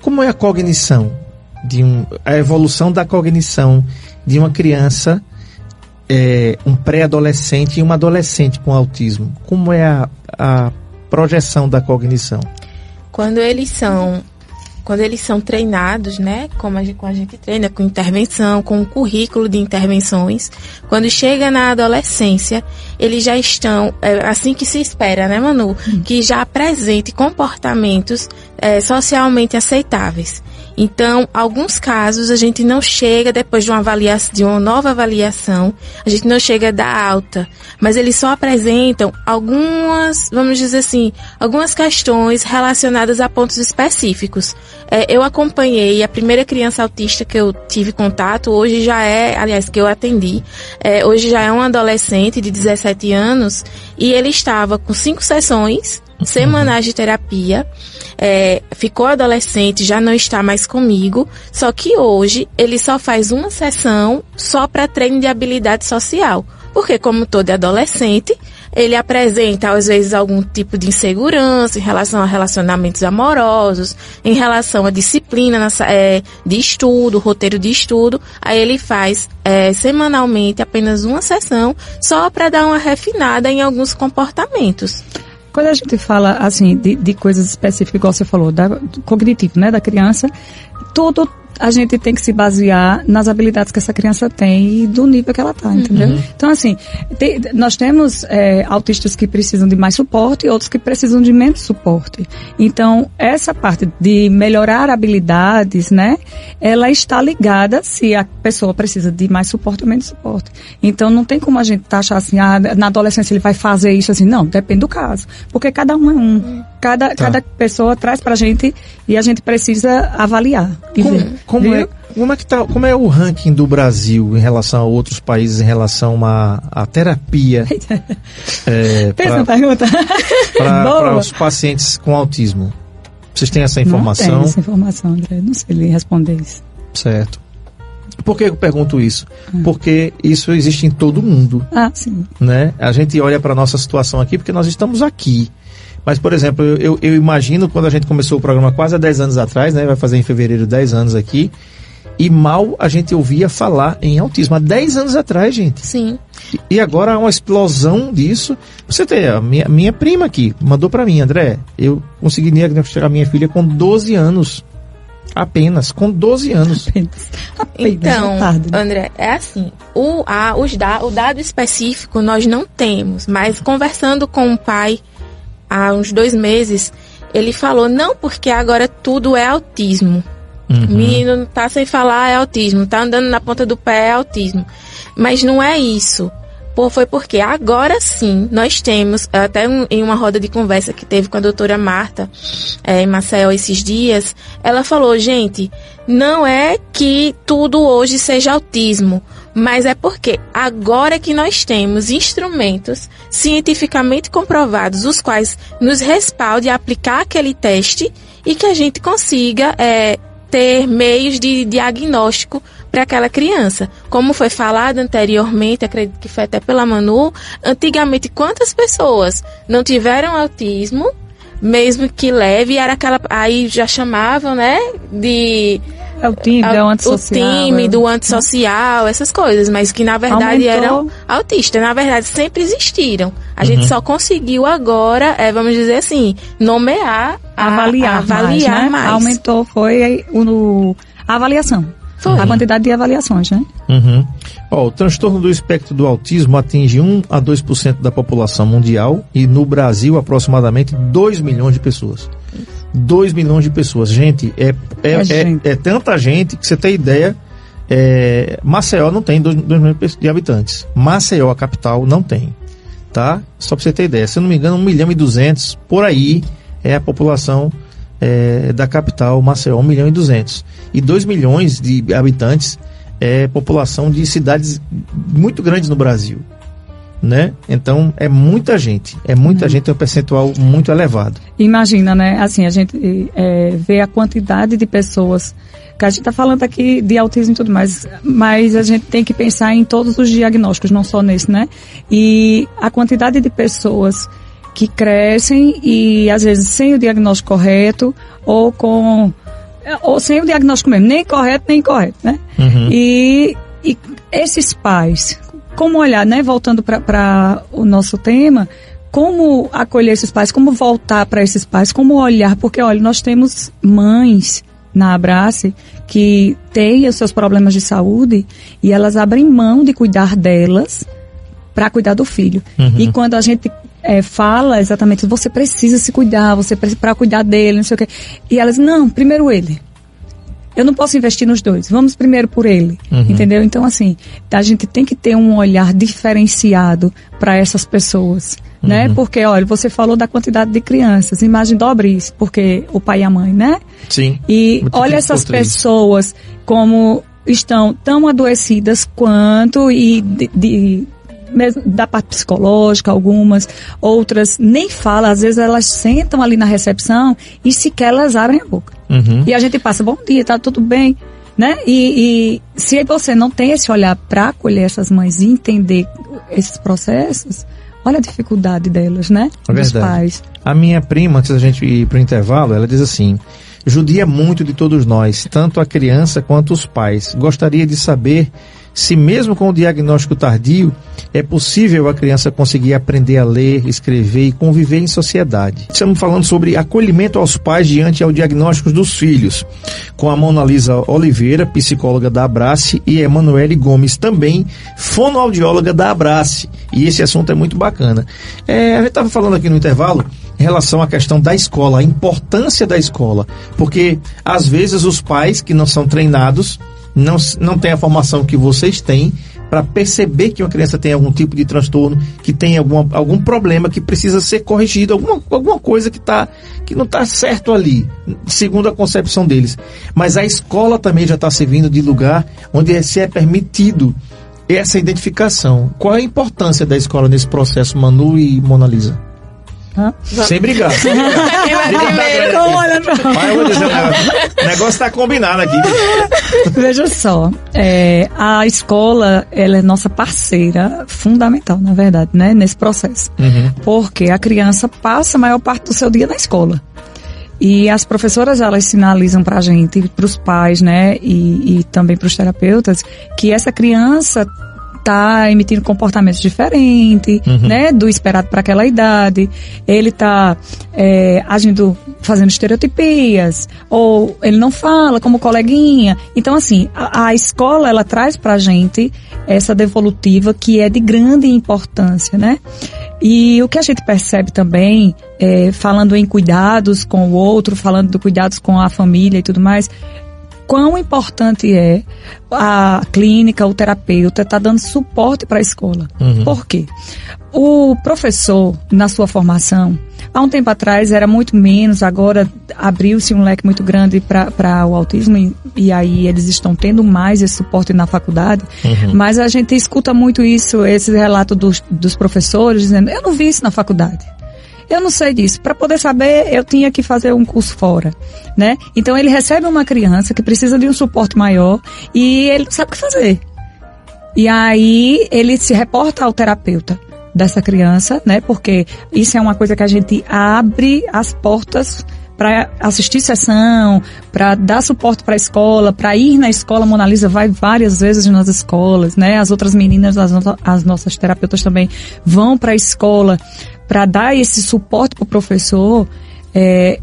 Como é a cognição? De um, a evolução da cognição de uma criança, é, um pré-adolescente e uma adolescente com autismo? Como é a, a projeção da cognição? Quando eles são quando eles são treinados, né, como a gente, como a gente treina, com intervenção, com um currículo de intervenções, quando chega na adolescência, eles já estão, é, assim que se espera, né, Manu, que já apresente comportamentos é, socialmente aceitáveis. Então, alguns casos a gente não chega depois de uma avaliação, de uma nova avaliação, a gente não chega da alta, mas eles só apresentam algumas, vamos dizer assim, algumas questões relacionadas a pontos específicos. É, eu acompanhei a primeira criança autista que eu tive contato, hoje já é, aliás, que eu atendi, é, hoje já é um adolescente de 17 anos e ele estava com cinco sessões semanais de terapia, é, ficou adolescente, já não está mais comigo, só que hoje ele só faz uma sessão só para treino de habilidade social. Porque, como todo adolescente, ele apresenta, às vezes, algum tipo de insegurança em relação a relacionamentos amorosos, em relação à disciplina na sa- é, de estudo, roteiro de estudo. Aí ele faz é, semanalmente apenas uma sessão, só para dar uma refinada em alguns comportamentos. Quando a gente fala, assim, de, de coisas específicas, igual você falou, da, cognitivo, né, da criança, tudo a gente tem que se basear nas habilidades que essa criança tem e do nível que ela está, entendeu? Uhum. Então, assim, te- nós temos é, autistas que precisam de mais suporte e outros que precisam de menos suporte. Então, essa parte de melhorar habilidades, né, ela está ligada se a pessoa precisa de mais suporte ou menos suporte. Então, não tem como a gente taxar assim, ah, na adolescência ele vai fazer isso assim. Não, depende do caso. Porque cada um é um. Cada, cada pessoa traz pra gente e a gente precisa avaliar e ver. Como, como é, como, é que tá, como é o ranking do Brasil em relação a outros países, em relação à à terapia é, Fez uma para pergunta? Boa. os pacientes com autismo? Vocês têm essa Não informação? tenho essa informação, André. Não sei lhe responder isso. Certo. Por que eu pergunto isso? Hum. Porque isso existe em todo mundo. Ah, sim. né? A gente olha para nossa situação aqui porque nós estamos aqui. Mas, por exemplo, eu, eu, eu imagino quando a gente começou o programa quase há 10 anos atrás, né? Vai fazer em fevereiro 10 anos aqui. E mal a gente ouvia falar em autismo. Há 10 anos atrás, gente. Sim. E- agora há uma explosão disso. Você tem a minha, minha prima aqui, mandou para mim, André. Eu consegui diagnosticar minha filha com 12 anos. Apenas, com 12 anos. Apenas. Apenas. Então, é tarde, né? André, é assim, o, a, os da, o dado específico nós não temos, mas conversando com o pai há uns dois meses, ele falou, não porque agora tudo é autismo. Uhum. Menino tá sem falar é autismo, tá andando na ponta do pé é autismo. Mas não é isso. Pô, foi porque agora sim nós temos, até um- em uma roda de conversa que teve com a doutora Marta é, em Maceió esses dias, ela falou, gente, não é que tudo hoje seja autismo, mas é porque agora que nós temos instrumentos cientificamente comprovados, os quais nos respaldem a aplicar aquele teste e que a gente consiga é, ter meios de diagnóstico para aquela criança. Como foi falado anteriormente, acredito que foi até pela Manu, antigamente quantas pessoas não tiveram autismo, mesmo que leve, era aquela aí já chamavam, né, de É o tímido, é o antissocial. o tímido, o antissocial, essas coisas, mas que na verdade Aumentou. eram autistas. Na verdade, sempre existiram. A gente só conseguiu agora, é, vamos dizer assim, nomear, a- avaliar, avaliar mais, né? mais. Aumentou, foi aí o, no- a avaliação. Foi. A quantidade de avaliações, né? Uhum. Ó, o transtorno do espectro do autismo atinge 1 a 2% da população mundial e no Brasil aproximadamente 2 milhões de pessoas. 2 milhões de pessoas. Gente, é, é, É é, gente. é tanta gente que você tem ideia. É, Maceió não tem 2 milhões de habitantes. Maceió, a capital, não tem. Tá? Só pra você ter ideia. Se eu não me engano, 1 milhão e 200 por aí é a população é, da capital, Maceió, 1 milhão e 200. E 2 milhões de habitantes é população de cidades muito grandes no Brasil. Né? Então é muita gente, é muita gente, é um percentual muito elevado. Imagina, né? Assim, a gente é, vê a quantidade de pessoas que a gente está falando aqui de autismo e tudo mais, mas a gente tem que pensar em todos os diagnósticos, não só nesse, né? E a quantidade de pessoas que crescem e às vezes sem o diagnóstico correto ou com ou sem o diagnóstico mesmo, nem correto nem incorreto, né? Uhum. E, e esses pais, como olhar, né? Voltando para o nosso tema, como acolher esses pais, como voltar para esses pais, como olhar, porque olha, nós temos mães na Abrace que têm os seus problemas de saúde e elas abrem mão de cuidar delas para cuidar do filho. E quando a gente é, fala exatamente, você precisa se cuidar, você precisa para cuidar dele, não sei o quê. E elas, não, primeiro ele. Eu não posso investir nos dois. Vamos primeiro por ele. Entendeu? Então, assim, a gente tem que ter um olhar diferenciado para essas pessoas. Né? Porque, olha, você falou da quantidade de crianças. Imagem dobre isso, porque o pai e a mãe, né? Sim. E Muito olha essas pessoas como estão tão adoecidas quanto e de, de- mesmo da parte psicológica, algumas, outras nem falam, às vezes elas sentam ali na recepção e sequer elas abrem a boca. Uhum. E a gente passa, bom dia, tá tudo bem, né? E, e se você não tem esse olhar para acolher essas mães e entender esses processos, olha a dificuldade delas, né? É Dos pais. A minha prima, antes da gente ir para o intervalo, ela diz assim: judia muito de todos nós, tanto a criança quanto os pais. Gostaria de saber se mesmo com o diagnóstico tardio, é possível a criança conseguir aprender a ler, escrever e conviver em sociedade. Estamos falando sobre acolhimento aos pais diante ao diagnóstico dos filhos, com a Mona Lisa Oliveira, psicóloga da Abrace, e Emanuele Gomes, também fonoaudióloga da Abrace. E esse assunto é muito bacana. É, a gente estava falando aqui no intervalo em relação à questão da escola, a importância da escola, porque às vezes os pais que não são treinados não, não têm a formação que vocês têm para perceber que uma criança tem algum tipo de transtorno, que tem alguma, algum problema que precisa ser corrigido, alguma, alguma coisa que, tá, que não está certo ali, segundo a concepção deles. Mas a escola também já está servindo de lugar onde se é permitido essa identificação. Qual é a importância da escola nesse processo, Manu e Mona Lisa? Sem brigar. Sem brigar. Dizer, o negócio está combinado aqui. Veja só, é, a escola ela é nossa parceira fundamental, na verdade, né, nesse processo. Uhum. Porque a criança passa a maior parte do seu dia na escola. E as professoras, elas sinalizam pra gente, pros pais, né, e, e também pros terapeutas, que essa criança tá emitindo comportamentos diferentes, né, do esperado para aquela idade. Ele tá é, agindo, fazendo estereotipias, ou ele não fala como coleguinha. Então, assim, a, a escola, ela traz pra gente essa devolutiva que é de grande importância, né? E o que a gente percebe também, é, falando em cuidados com o outro, falando de cuidados com a família e tudo mais, quão importante é a clínica, o terapeuta estar dando suporte para a escola. Por quê? O professor, na sua formação, há um tempo atrás era muito menos, agora abriu-se um leque muito grande para o autismo e, e aí eles estão tendo mais esse suporte na faculdade. Mas a gente escuta muito isso, esse relato dos, dos professores dizendo: eu não vi isso na faculdade. Eu não sei disso. Para poder saber, eu tinha que fazer um curso fora, né? Então ele recebe uma criança que precisa de um suporte maior e ele não sabe o que fazer. E aí ele se reporta ao terapeuta dessa criança, né? Porque isso é uma coisa que a gente abre as portas para assistir sessão, para dar suporte para a escola, para ir na escola. Mona Lisa vai várias vezes nas escolas, né? As outras meninas, as, no- as nossas terapeutas também vão para a escola para dar esse suporte para o professor. É,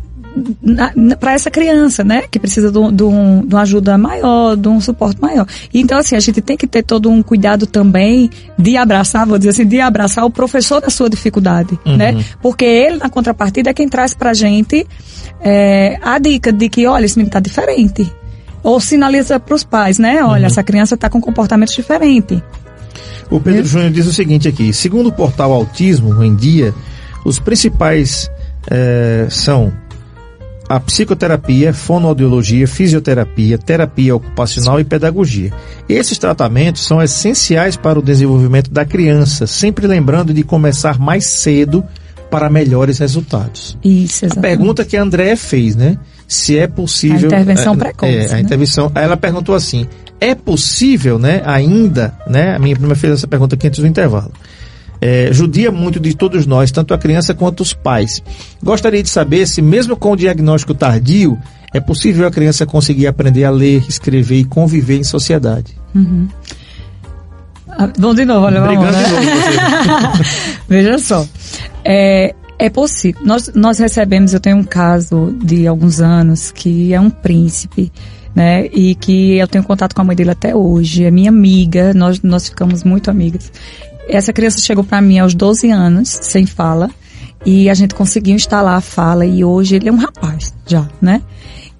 para essa criança, né, que precisa de, um- de um- de uma ajuda maior, de um suporte maior. Então, assim, a gente tem que ter todo um cuidado também de abraçar, vou dizer assim, de abraçar o professor da sua dificuldade, né? Porque ele, na contrapartida, é quem traz pra gente é, a dica de que, olha, esse menino tá diferente. Ou sinaliza pros pais, né? Olha, essa criança tá com comportamento diferente. O Pedro Júnior diz o seguinte aqui: segundo o portal Autismo em Dia, os principais eh, são a psicoterapia, fonoaudiologia, fisioterapia, terapia ocupacional e pedagogia. Esses tratamentos são essenciais para o desenvolvimento da criança, sempre lembrando de começar mais cedo para melhores resultados. Isso, A exatamente. pergunta que a André fez, né? Se é possível. A intervenção é, precoce, É, a né? intervenção. Ela perguntou assim: é possível, né, ainda, né? A minha prima fez essa pergunta aqui antes do intervalo. É, judia muito de todos nós, tanto a criança quanto os pais. Gostaria de saber se, mesmo com o diagnóstico tardio, é possível a criança conseguir aprender a ler, escrever e conviver em sociedade. Ah, Vamos de novo, olha, vamos, né? de novo, você. Veja só, é, é possível. Nós, nós recebemos, eu tenho um caso de alguns anos que é um príncipe, né? E que eu tenho contato com a mãe dele até hoje. É minha amiga, nós, nós ficamos muito amigas. Essa criança chegou para mim aos 12 anos, sem fala, e a gente conseguiu instalar a fala, e hoje ele é um rapaz, já, né?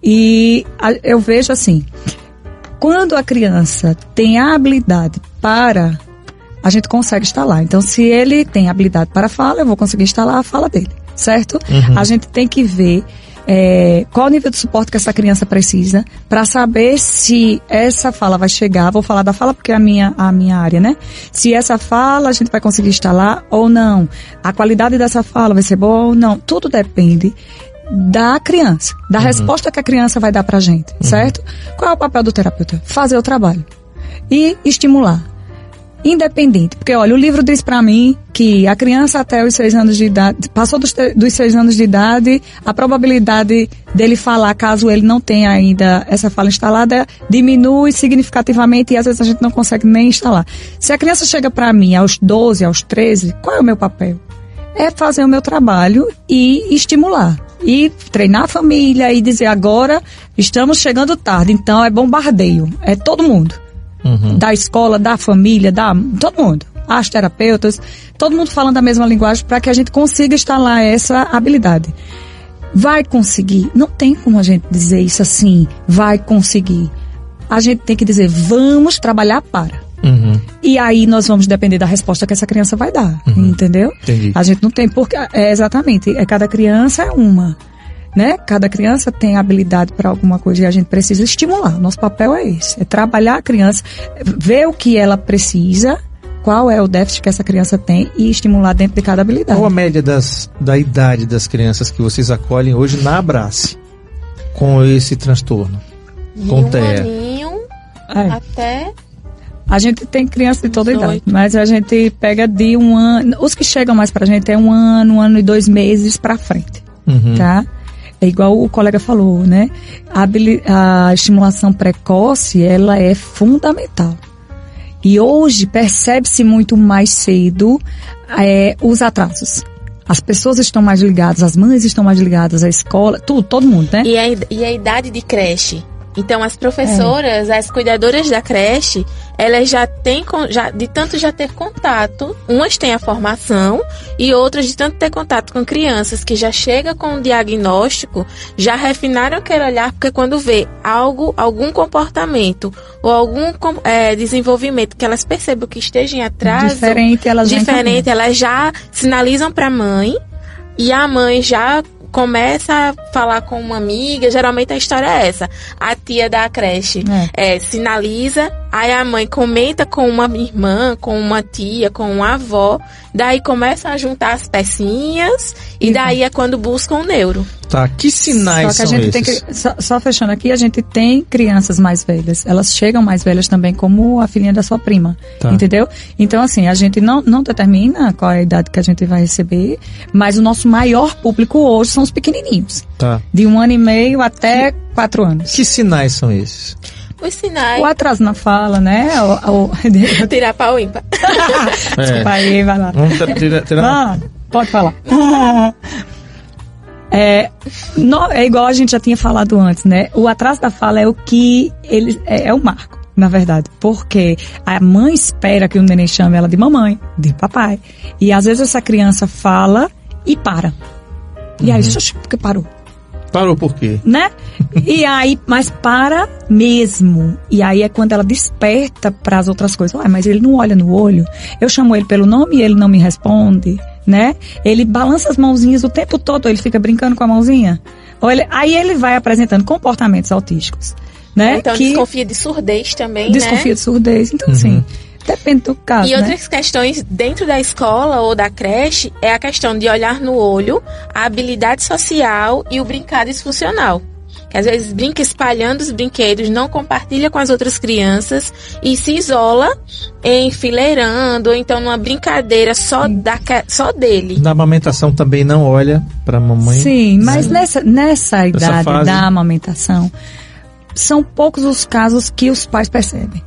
E a- eu vejo assim, quando a criança tem a habilidade para, a gente consegue instalar. Então, se ele tem habilidade para a fala, eu vou conseguir instalar a fala dele, certo? A gente tem que ver é, qual o nível de suporte que essa criança precisa para saber se essa fala vai chegar. Vou falar da fala porque é a minha, a minha área, né? Se essa fala a gente vai conseguir instalar ou não. A qualidade dessa fala vai ser boa ou não. Tudo depende da criança, da resposta que a criança vai dar pra gente, certo? Qual é o papel do terapeuta? Fazer o trabalho e estimular. Independente, porque olha, o livro diz pra mim que a criança até os seis anos de idade, passou dos, dos seis anos de idade, a probabilidade dele falar, caso ele não tenha ainda essa fala instalada, diminui significativamente e às vezes a gente não consegue nem instalar. Se a criança chega para mim aos 12, aos 13, qual é o meu papel? É fazer o meu trabalho e estimular. E treinar a família e dizer agora estamos chegando tarde, então é bombardeio. É todo mundo da escola, da família, da todo mundo, as terapeutas, todo mundo falando a mesma linguagem para que a gente consiga instalar essa habilidade. Vai conseguir? Não tem como a gente dizer isso assim, vai conseguir. A gente tem que dizer, vamos trabalhar para. Uhum. E aí nós vamos depender da resposta que essa criança vai dar, entendeu? Entendi. A gente não tem porque é exatamente, é cada criança é uma, né? Cada criança tem habilidade para alguma coisa e a gente precisa estimular. Nosso papel é esse, é trabalhar a criança, ver o que ela precisa, qual é o déficit que essa criança tem e estimular dentro de cada habilidade. Qual a média das, da idade das crianças que vocês acolhem hoje na Abrace com esse transtorno? De Com um TEA. aninho É. até A gente tem criança de toda idade, 18. mas a gente pega de um ano, os que chegam mais pra gente é um ano, um ano e dois meses pra frente. Uhum. tá? É igual o colega falou, né? A, a estimulação precoce, ela é fundamental. E hoje percebe-se muito mais cedo é, os atrasos. As pessoas estão mais ligadas, as mães estão mais ligadas, a escola, tudo, todo mundo, né? E a, e a idade de creche. Então, as professoras, as cuidadoras da creche, elas já têm, já, de tanto já ter contato, umas têm a formação e outras de tanto ter contato com crianças que já chega com um diagnóstico, já refinaram aquele olhar, porque quando vê algo, algum comportamento ou algum eh, desenvolvimento que elas percebam que esteja em atraso, Diferente, elas já diferente, elas já sinalizam para a mãe e a mãe já começa a falar com uma amiga. Geralmente a história é essa: a tia da creche é, sinaliza, aí a mãe comenta com uma irmã, com uma tia, com uma avó, daí começam a juntar as pecinhas e E daí é quando buscam o neuro. Tá, que sinais Só que a são gente esses? tem que, só, só fechando aqui, a gente tem crianças mais velhas. Elas chegam mais velhas também, como a filhinha da sua prima. Tá. Entendeu? Então, assim, a gente não, não determina qual é a idade que a gente vai receber, mas o nosso maior público hoje são os pequenininhos. Tá. De um ano e meio até quatro anos. Que sinais são esses? Os sinais. O atraso na fala, né? O, o... Tirar pau ímpar. É. Vai, vai lá. Vamos ter- ter- Ah, pode falar. É, no- é igual a gente já tinha falado antes, né? O atraso da fala é o que ele é, é o marco, na verdade, porque a mãe espera que o neném chame ela de mamãe, de papai, e às vezes essa criança fala e para. E aí, "Oxe, por que parou? Parou por quê? né? E aí, mas para mesmo. E aí é quando ela desperta para as outras coisas. Ué, mas ele não olha no olho. Eu chamo ele pelo nome e ele não me responde, né? Ele balança as mãozinhas o tempo todo, ele fica brincando com a mãozinha. Ele- aí ele vai apresentando comportamentos autísticos, né? Então que desconfia de surdez também, desconfia né? de surdez. Então, assim, depende do caso, E né? outras questões dentro da escola ou da creche é a questão de olhar no olho, a habilidade social e o brincar disfuncional. Que às vezes brinca espalhando os brinquedos, não compartilha com as outras crianças e se isola enfileirando, ou então numa brincadeira só, da, só dele. Na amamentação também não olha pra mamãe. Sim, mas nessa, nessa idade fase. da amamentação, são poucos os casos que os pais percebem.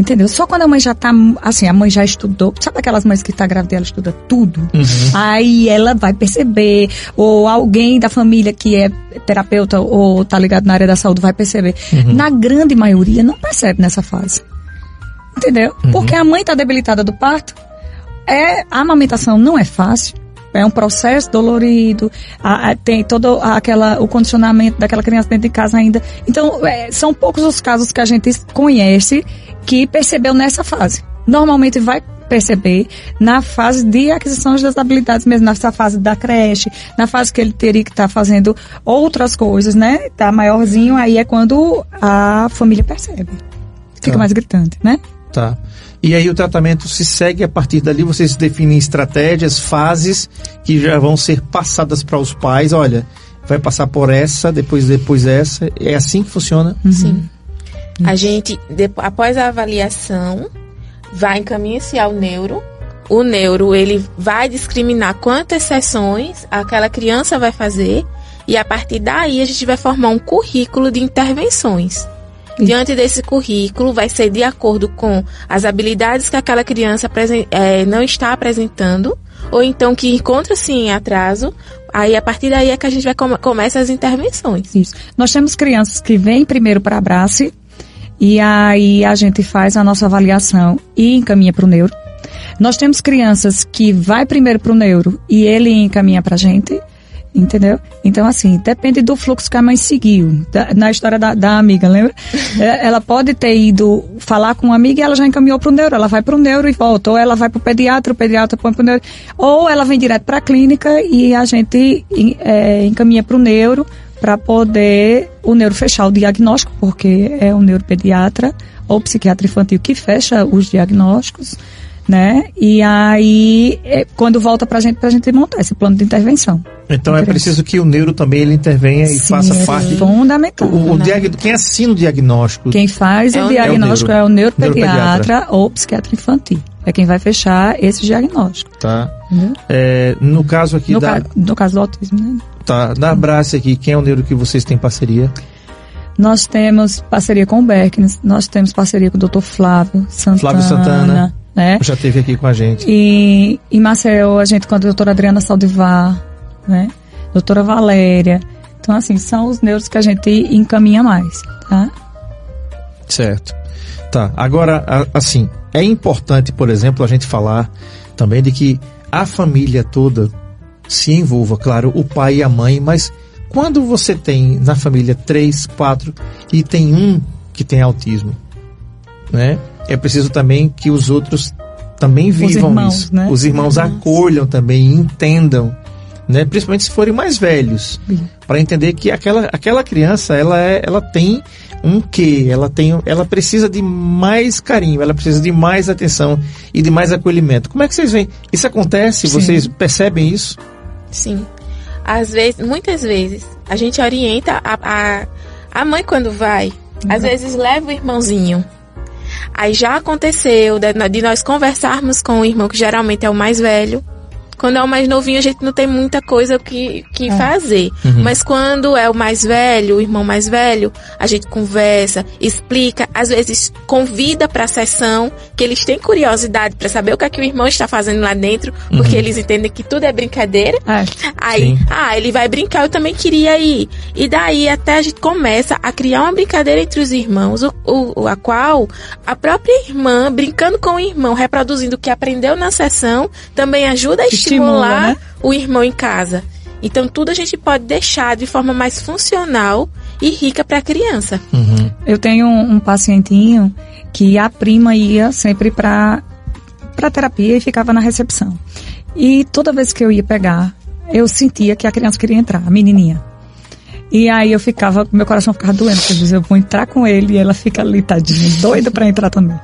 Entendeu? Só quando a mãe já tá, assim, a mãe já estudou, sabe aquelas mães que tá grávida ela estuda tudo? Aí ela vai perceber, ou alguém da família que é terapeuta ou tá ligado na área da saúde vai perceber. Na grande maioria não percebe nessa fase. Entendeu? Porque a mãe tá debilitada do parto, é, a amamentação não é fácil. É um processo dolorido, a- a- tem todo aquela, o condicionamento daquela criança dentro de casa ainda. Então, é, são poucos os casos que a gente conhece que percebeu nessa fase. Normalmente vai perceber na fase de aquisição das habilidades mesmo, nessa fase da creche, na fase que ele teria que estar fazendo outras coisas, né? Tá maiorzinho, aí é quando a família percebe. Fica Tá. mais gritante, né? Tá. E aí o tratamento se segue a partir dali, vocês definem estratégias, fases que já vão ser passadas para os pais. Olha, vai passar por essa, depois depois essa. É assim que funciona? Sim. A gente, depo- após a avaliação, vai encaminhar-se ao neuro o neuro ele vai discriminar quantas sessões aquela criança vai fazer e a partir daí a gente vai formar um currículo de intervenções. Diante desse currículo, vai ser de acordo com as habilidades que aquela criança é, não está apresentando, ou então que encontra-se em atraso. Aí, a partir daí, é que a gente vai come começa as intervenções. Isso. Nós temos crianças que vêm primeiro para a Abrace, e aí a gente faz a nossa avaliação e encaminha para o neuro. Nós temos crianças que vai primeiro para o neuro e ele encaminha para a gente. Entendeu? Então, assim, depende do fluxo que a mãe seguiu. Da, na história da, da amiga, lembra? É, ela pode ter ido falar com uma amiga e ela já encaminhou para o neuro. Ela vai para o neuro e volta. Ou ela vai para o pediatra, o pediatra põe para o neuro. Ou ela vem direto para a clínica e a gente é, encaminha para o neuro para poder o neuro fechar o diagnóstico, porque é o neuropediatra ou psiquiatra infantil que fecha os diagnósticos né? E aí, é, quando volta para a gente, para a gente montar esse plano de intervenção. Então é preciso que o neuro também ele intervenha e Sim, faça é parte. Fundamental. O, o diag... Quem assina o diagnóstico? Quem faz É o o diagnóstico é o, neuro. neuropediatra, Neuropediatra. ou psiquiatra infantil. É quem vai fechar esse diagnóstico. Tá. É, no caso aqui No, da, ca- no caso do autismo, né? tá, da Abrace aqui, quem é o neuro que vocês têm parceria? Nós temos parceria com o Becknes, nós temos parceria com o Dr. Flávio Santana. Flávio Santana. Né? Já esteve aqui com a gente. E em Maceió, a gente com a doutora Adriana Saldivar, né? Doutora Valéria. Então, assim, são os neuros que a gente encaminha mais, tá? Certo. Tá. Agora, assim, é importante, por exemplo, a gente falar também de que a família toda se envolva, claro, o pai e a mãe, mas quando você tem na família três, quatro e tem um que tem autismo, né? É preciso também que os outros também vivam irmãos, isso. né? Os irmãos acolham também, entendam, né? Principalmente se forem mais velhos, para entender que aquela, aquela criança, ela é, ela tem um quê? Ela tem, ela precisa de mais carinho, ela precisa de mais atenção e de mais acolhimento. Como é que vocês veem? Isso acontece? Sim. Vocês percebem isso? Sim. Às vezes, muitas vezes, a gente orienta a, a, a mãe quando vai. Às vezes leva o irmãozinho. Aí já aconteceu de, de nós conversarmos com o irmão, que geralmente é o mais velho. Quando é o mais novinho, a gente não tem muita coisa que, que fazer. Mas quando é o mais velho, o irmão mais velho, a gente conversa, explica, às vezes convida para a sessão, que eles têm curiosidade para saber o que é que o irmão está fazendo lá dentro, porque eles entendem que tudo é brincadeira. É. Aí, Sim. ah, ele vai brincar, eu também queria ir. E daí até a gente começa a criar uma brincadeira entre os irmãos, o, o- a qual a própria irmã, brincando com o irmão, reproduzindo o que aprendeu na sessão, também ajuda a estimular né? o irmão em casa. Então tudo a gente pode deixar de forma mais funcional e rica para a criança. Eu tenho um, um pacientinho que a prima ia sempre para para terapia e ficava na recepção. E toda vez que eu ia pegar, eu sentia que a criança queria entrar, a menininha. E aí eu ficava, meu coração ficava doendo, porque eu dizia, eu vou entrar com ele e ela fica ali, tadinha, doida para entrar também.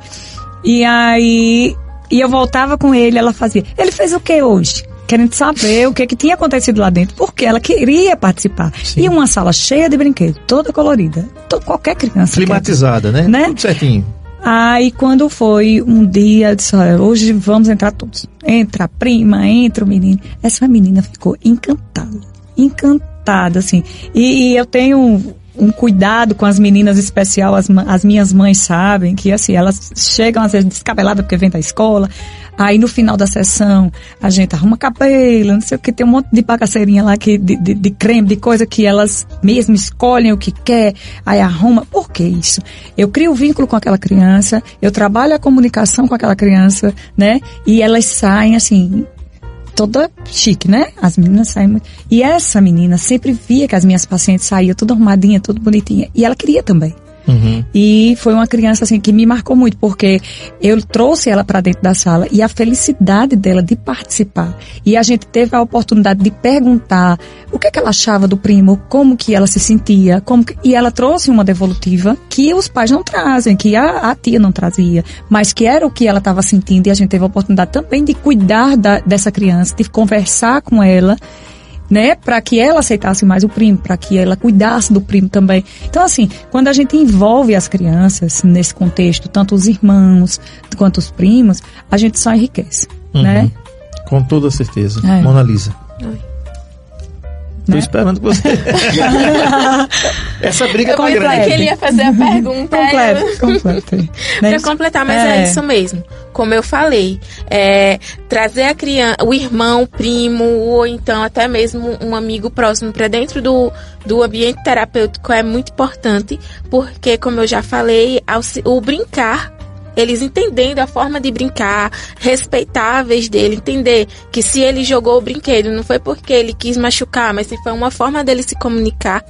E aí, e eu voltava com ele, ela fazia, ele fez o que hoje? Querendo saber o que, que tinha acontecido lá dentro, porque ela queria participar. Sim. E uma sala cheia de brinquedos, toda colorida. Qualquer criança. quer. Climatizada, né? Né? Tudo certinho. Aí quando foi um dia, eu disse, olha, hoje vamos entrar todos. Entra a prima, entra o menino. Essa menina ficou encantada. Encantada, assim. E, e eu tenho um, cuidado com as meninas especial, as, as minhas mães sabem que assim, elas chegam às vezes descabeladas porque vem da escola. Aí no final da sessão a gente arruma cabelo, não sei o que, tem um monte de bagaceirinha lá que, de, de, de creme, de coisa que elas mesmo escolhem o que quer, aí arruma. Por que isso? Eu crio vínculo com aquela criança, eu trabalho a comunicação com aquela criança, né? E elas saem assim, toda chique, né? As meninas saem muito. E essa menina sempre via que as minhas pacientes saíam tudo arrumadinha, tudo bonitinha. E ela queria também. Uhum. E foi uma criança assim que me marcou muito, porque eu trouxe ela para dentro da sala e a felicidade dela de participar. E a gente teve a oportunidade de perguntar o que, é que ela achava do primo, como que ela se sentia, como que... e ela trouxe uma devolutiva que os pais não trazem, que a, a tia não trazia, mas que era o que ela estava sentindo e a gente teve a oportunidade também de cuidar da- dessa criança, de conversar com ela né, para que ela aceitasse mais o primo, para que ela cuidasse do primo também. Então, assim, quando a gente envolve as crianças nesse contexto, tanto os irmãos quanto os primos, a gente só enriquece. né? Com toda certeza. É. Mona Lisa. Oi. Tô Né? esperando que você. Essa briga Eu tá grande. que ele ia fazer a pergunta. Completo, completo. Né? Para completar, mas é. isso mesmo. Como eu falei, é, trazer a criança, o irmão, o primo, ou então até mesmo um amigo próximo para dentro do, do ambiente terapêutico é muito importante, porque, como eu já falei, ao o brincar eles entendendo a forma de brincar, respeitar a vez dele, entender que se ele jogou o brinquedo não foi porque ele quis machucar, mas se foi uma forma dele se comunicar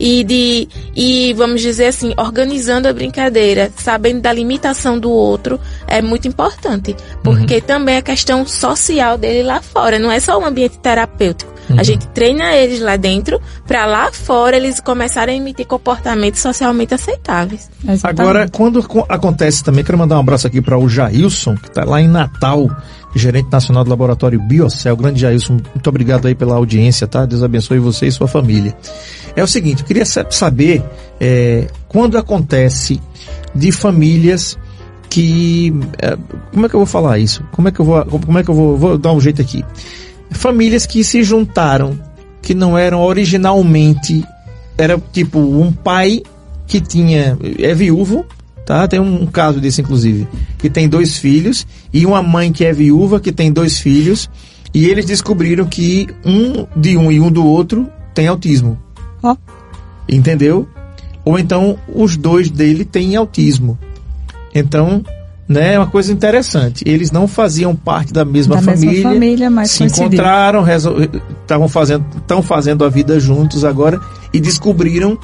e de e vamos dizer assim, organizando a brincadeira, sabendo da limitação do outro, é muito importante, porque também a questão social dele lá fora, não é só um ambiente terapêutico. A gente treina eles lá dentro para lá fora eles começarem a emitir comportamentos socialmente aceitáveis. Exatamente. Agora, quando co- acontece também, quero mandar um abraço aqui para o Jailson, que está lá em Natal, gerente nacional do laboratório Biocel. Grande Jailson, muito obrigado aí pela audiência, tá? Deus abençoe você e sua família. É o seguinte, eu queria sa- saber é, quando acontece de famílias que. é, como é que eu vou falar isso? Como é que eu vou. Como é que eu vou, vou dar um jeito aqui? Famílias que se juntaram, que não eram originalmente. Era tipo um pai que tinha. É viúvo, tá? Tem um caso desse, inclusive. Que tem dois filhos. E uma mãe que é viúva, que tem dois filhos. E eles descobriram que um de um e um do outro tem autismo. Ó. Entendeu? Ou então os dois dele têm autismo. Então, né, é uma coisa interessante. Eles não faziam parte da mesma Da mesma família. família, mas se encontraram, estavam fazendo, estão fazendo a vida juntos agora e descobriram.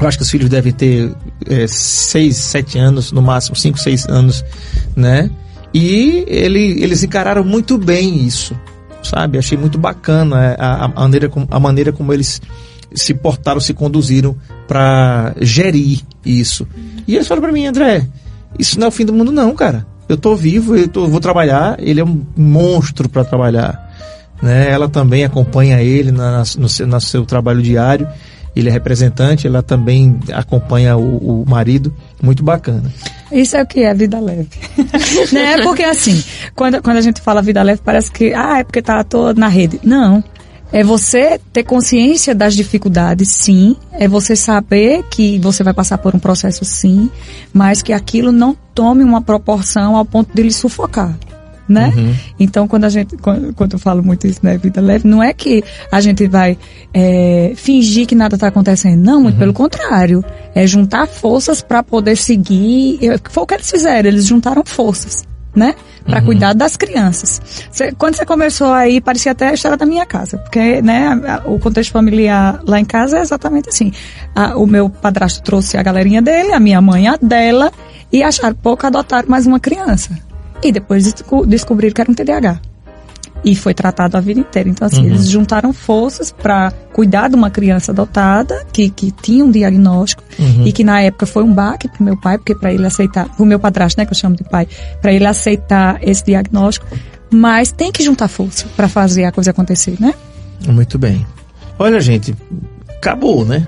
Eu acho que os filhos devem ter é, seis, sete anos, no máximo, cinco, seis anos, né? E ele, eles encararam muito bem isso, sabe? Achei muito bacana é, a, a maneira, como, a maneira como eles se portaram, se conduziram para gerir isso. E eles falaram para mim, André, isso não é o fim do mundo não, cara. Eu tô vivo, eu tô, vou trabalhar, ele é um monstro para trabalhar. Né? Ela também acompanha ele na, no, seu, no seu trabalho diário. Ele é representante, ela também acompanha o, o marido. Muito bacana. Isso é o que é vida leve. né? Porque assim, quando, quando a gente fala vida leve, parece que, ah, é porque tá todo na rede. Não. É você ter consciência das dificuldades, sim. É você saber que você vai passar por um processo, sim. Mas que aquilo não tome uma proporção ao ponto de lhe sufocar. Né? Então, quando a gente, quando, quando eu falo muito isso, né, vida leve, não é que a gente vai é, fingir que nada está acontecendo. Não, muito pelo contrário. É juntar forças para poder seguir. Foi o que eles fizeram, eles juntaram forças, né? Para cuidar das crianças. Cê- quando você começou aí, parecia até a história da minha casa, porque, né, a- a- o contexto familiar lá em casa é exatamente assim. A- o meu padrasto trouxe a galerinha dele, a minha mãe a dela, e acharam pouco adotaram mais uma criança. E depois desco- descobriram que era um TDAH. E foi tratado a vida inteira. Então, assim, eles juntaram forças para cuidar de uma criança adotada que, que tinha um diagnóstico e que na época foi um baque pro meu pai, porque para ele aceitar, pro meu padrasto, né, que eu chamo de pai, para ele aceitar esse diagnóstico. Mas tem que juntar força para fazer a coisa acontecer, né? Muito bem. Olha, gente, acabou, né?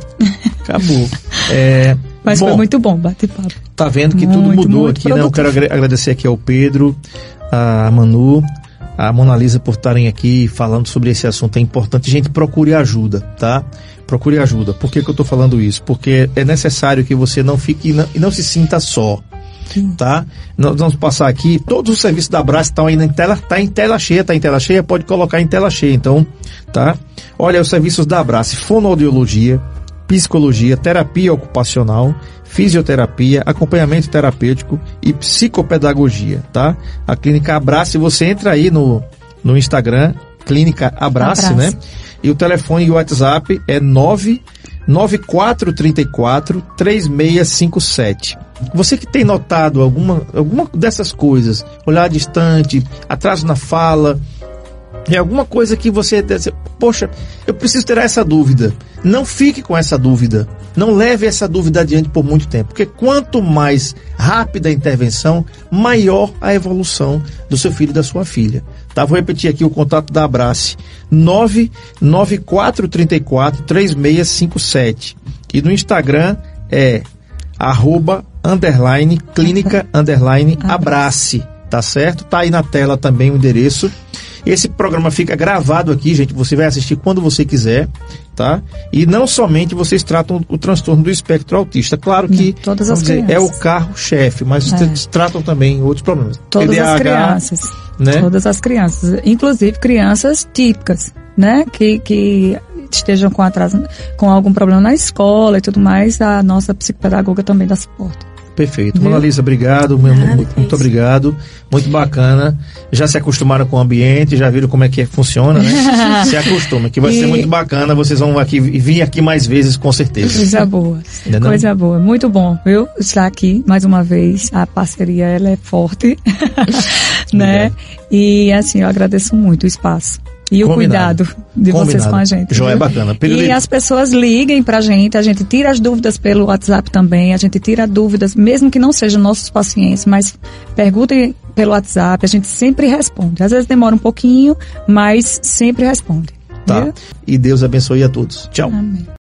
Acabou. É, Mas bom, foi muito bom, bate-papo. Tá vendo que tudo Muito, mudou muito aqui, né? Eu quero agra- agradecer aqui ao Pedro, a Manu, a Mona Lisa por estarem aqui falando sobre esse assunto. É importante, gente, procure ajuda, tá? Procure ajuda. Por que, que eu tô falando isso? Porque é necessário que você não fique e não, e não se sinta só. Tá? Nós vamos passar aqui. Todos os serviços da Brás estão aí na tela, tá em tela cheia, tá em tela cheia, pode colocar em tela cheia, então, tá? Olha, os serviços da Brás, fonoaudiologia, psicologia, terapia ocupacional, fisioterapia, acompanhamento terapêutico e psicopedagogia, tá? A clínica Abrace, você entra aí no, no Instagram, clínica Abrace, Abrace. né? E o telefone e o WhatsApp é 99434 3657. Você que tem notado alguma, alguma dessas coisas, olhar distante, atraso na fala, é alguma coisa que você, poxa, eu preciso ter essa dúvida. Não fique com essa dúvida. Não leve essa dúvida adiante por muito tempo, porque quanto mais rápida a intervenção, maior a evolução do seu filho e da sua filha. Tá? Vou repetir aqui o contato da Abrace: 99434 3657. E no Instagram é arroba underline clínica underline abrace. Tá certo? Tá aí na tela também o endereço. Esse programa fica gravado aqui, gente. Você vai assistir quando você quiser, tá? E não somente vocês tratam o transtorno do espectro autista. Claro que Todas as dizer, é o carro-chefe, mas É. vocês tratam também outros problemas. Todas as crianças. né? Todas as crianças. Inclusive crianças típicas, né? Que, que estejam com atraso, com algum problema na escola e tudo mais, a nossa psicopedagoga também dá suporte. Perfeito. Viu? Mona Lisa, obrigado. Nada, muito, isso. obrigado. Muito bacana. Já se acostumaram com o ambiente, já viram como é que funciona, né? se acostuma, que vai ser E- muito bacana. Vocês vão aqui vir aqui mais vezes, com certeza. Coisa boa. Não? Coisa boa. Muito bom, viu? Estar aqui mais uma vez. A parceria ela é forte, né? E assim, eu agradeço muito o espaço. E o Combinado. cuidado de vocês Combinado. com a gente. Joia, viu? bacana. E Pirulito. as pessoas liguem pra gente, a gente tira as dúvidas pelo WhatsApp também, a gente tira dúvidas, mesmo que não sejam nossos pacientes, mas perguntem pelo WhatsApp, a gente sempre responde. Às vezes demora um pouquinho, mas sempre responde. Tá. viu? E Deus abençoe a todos. Tchau. Amém. O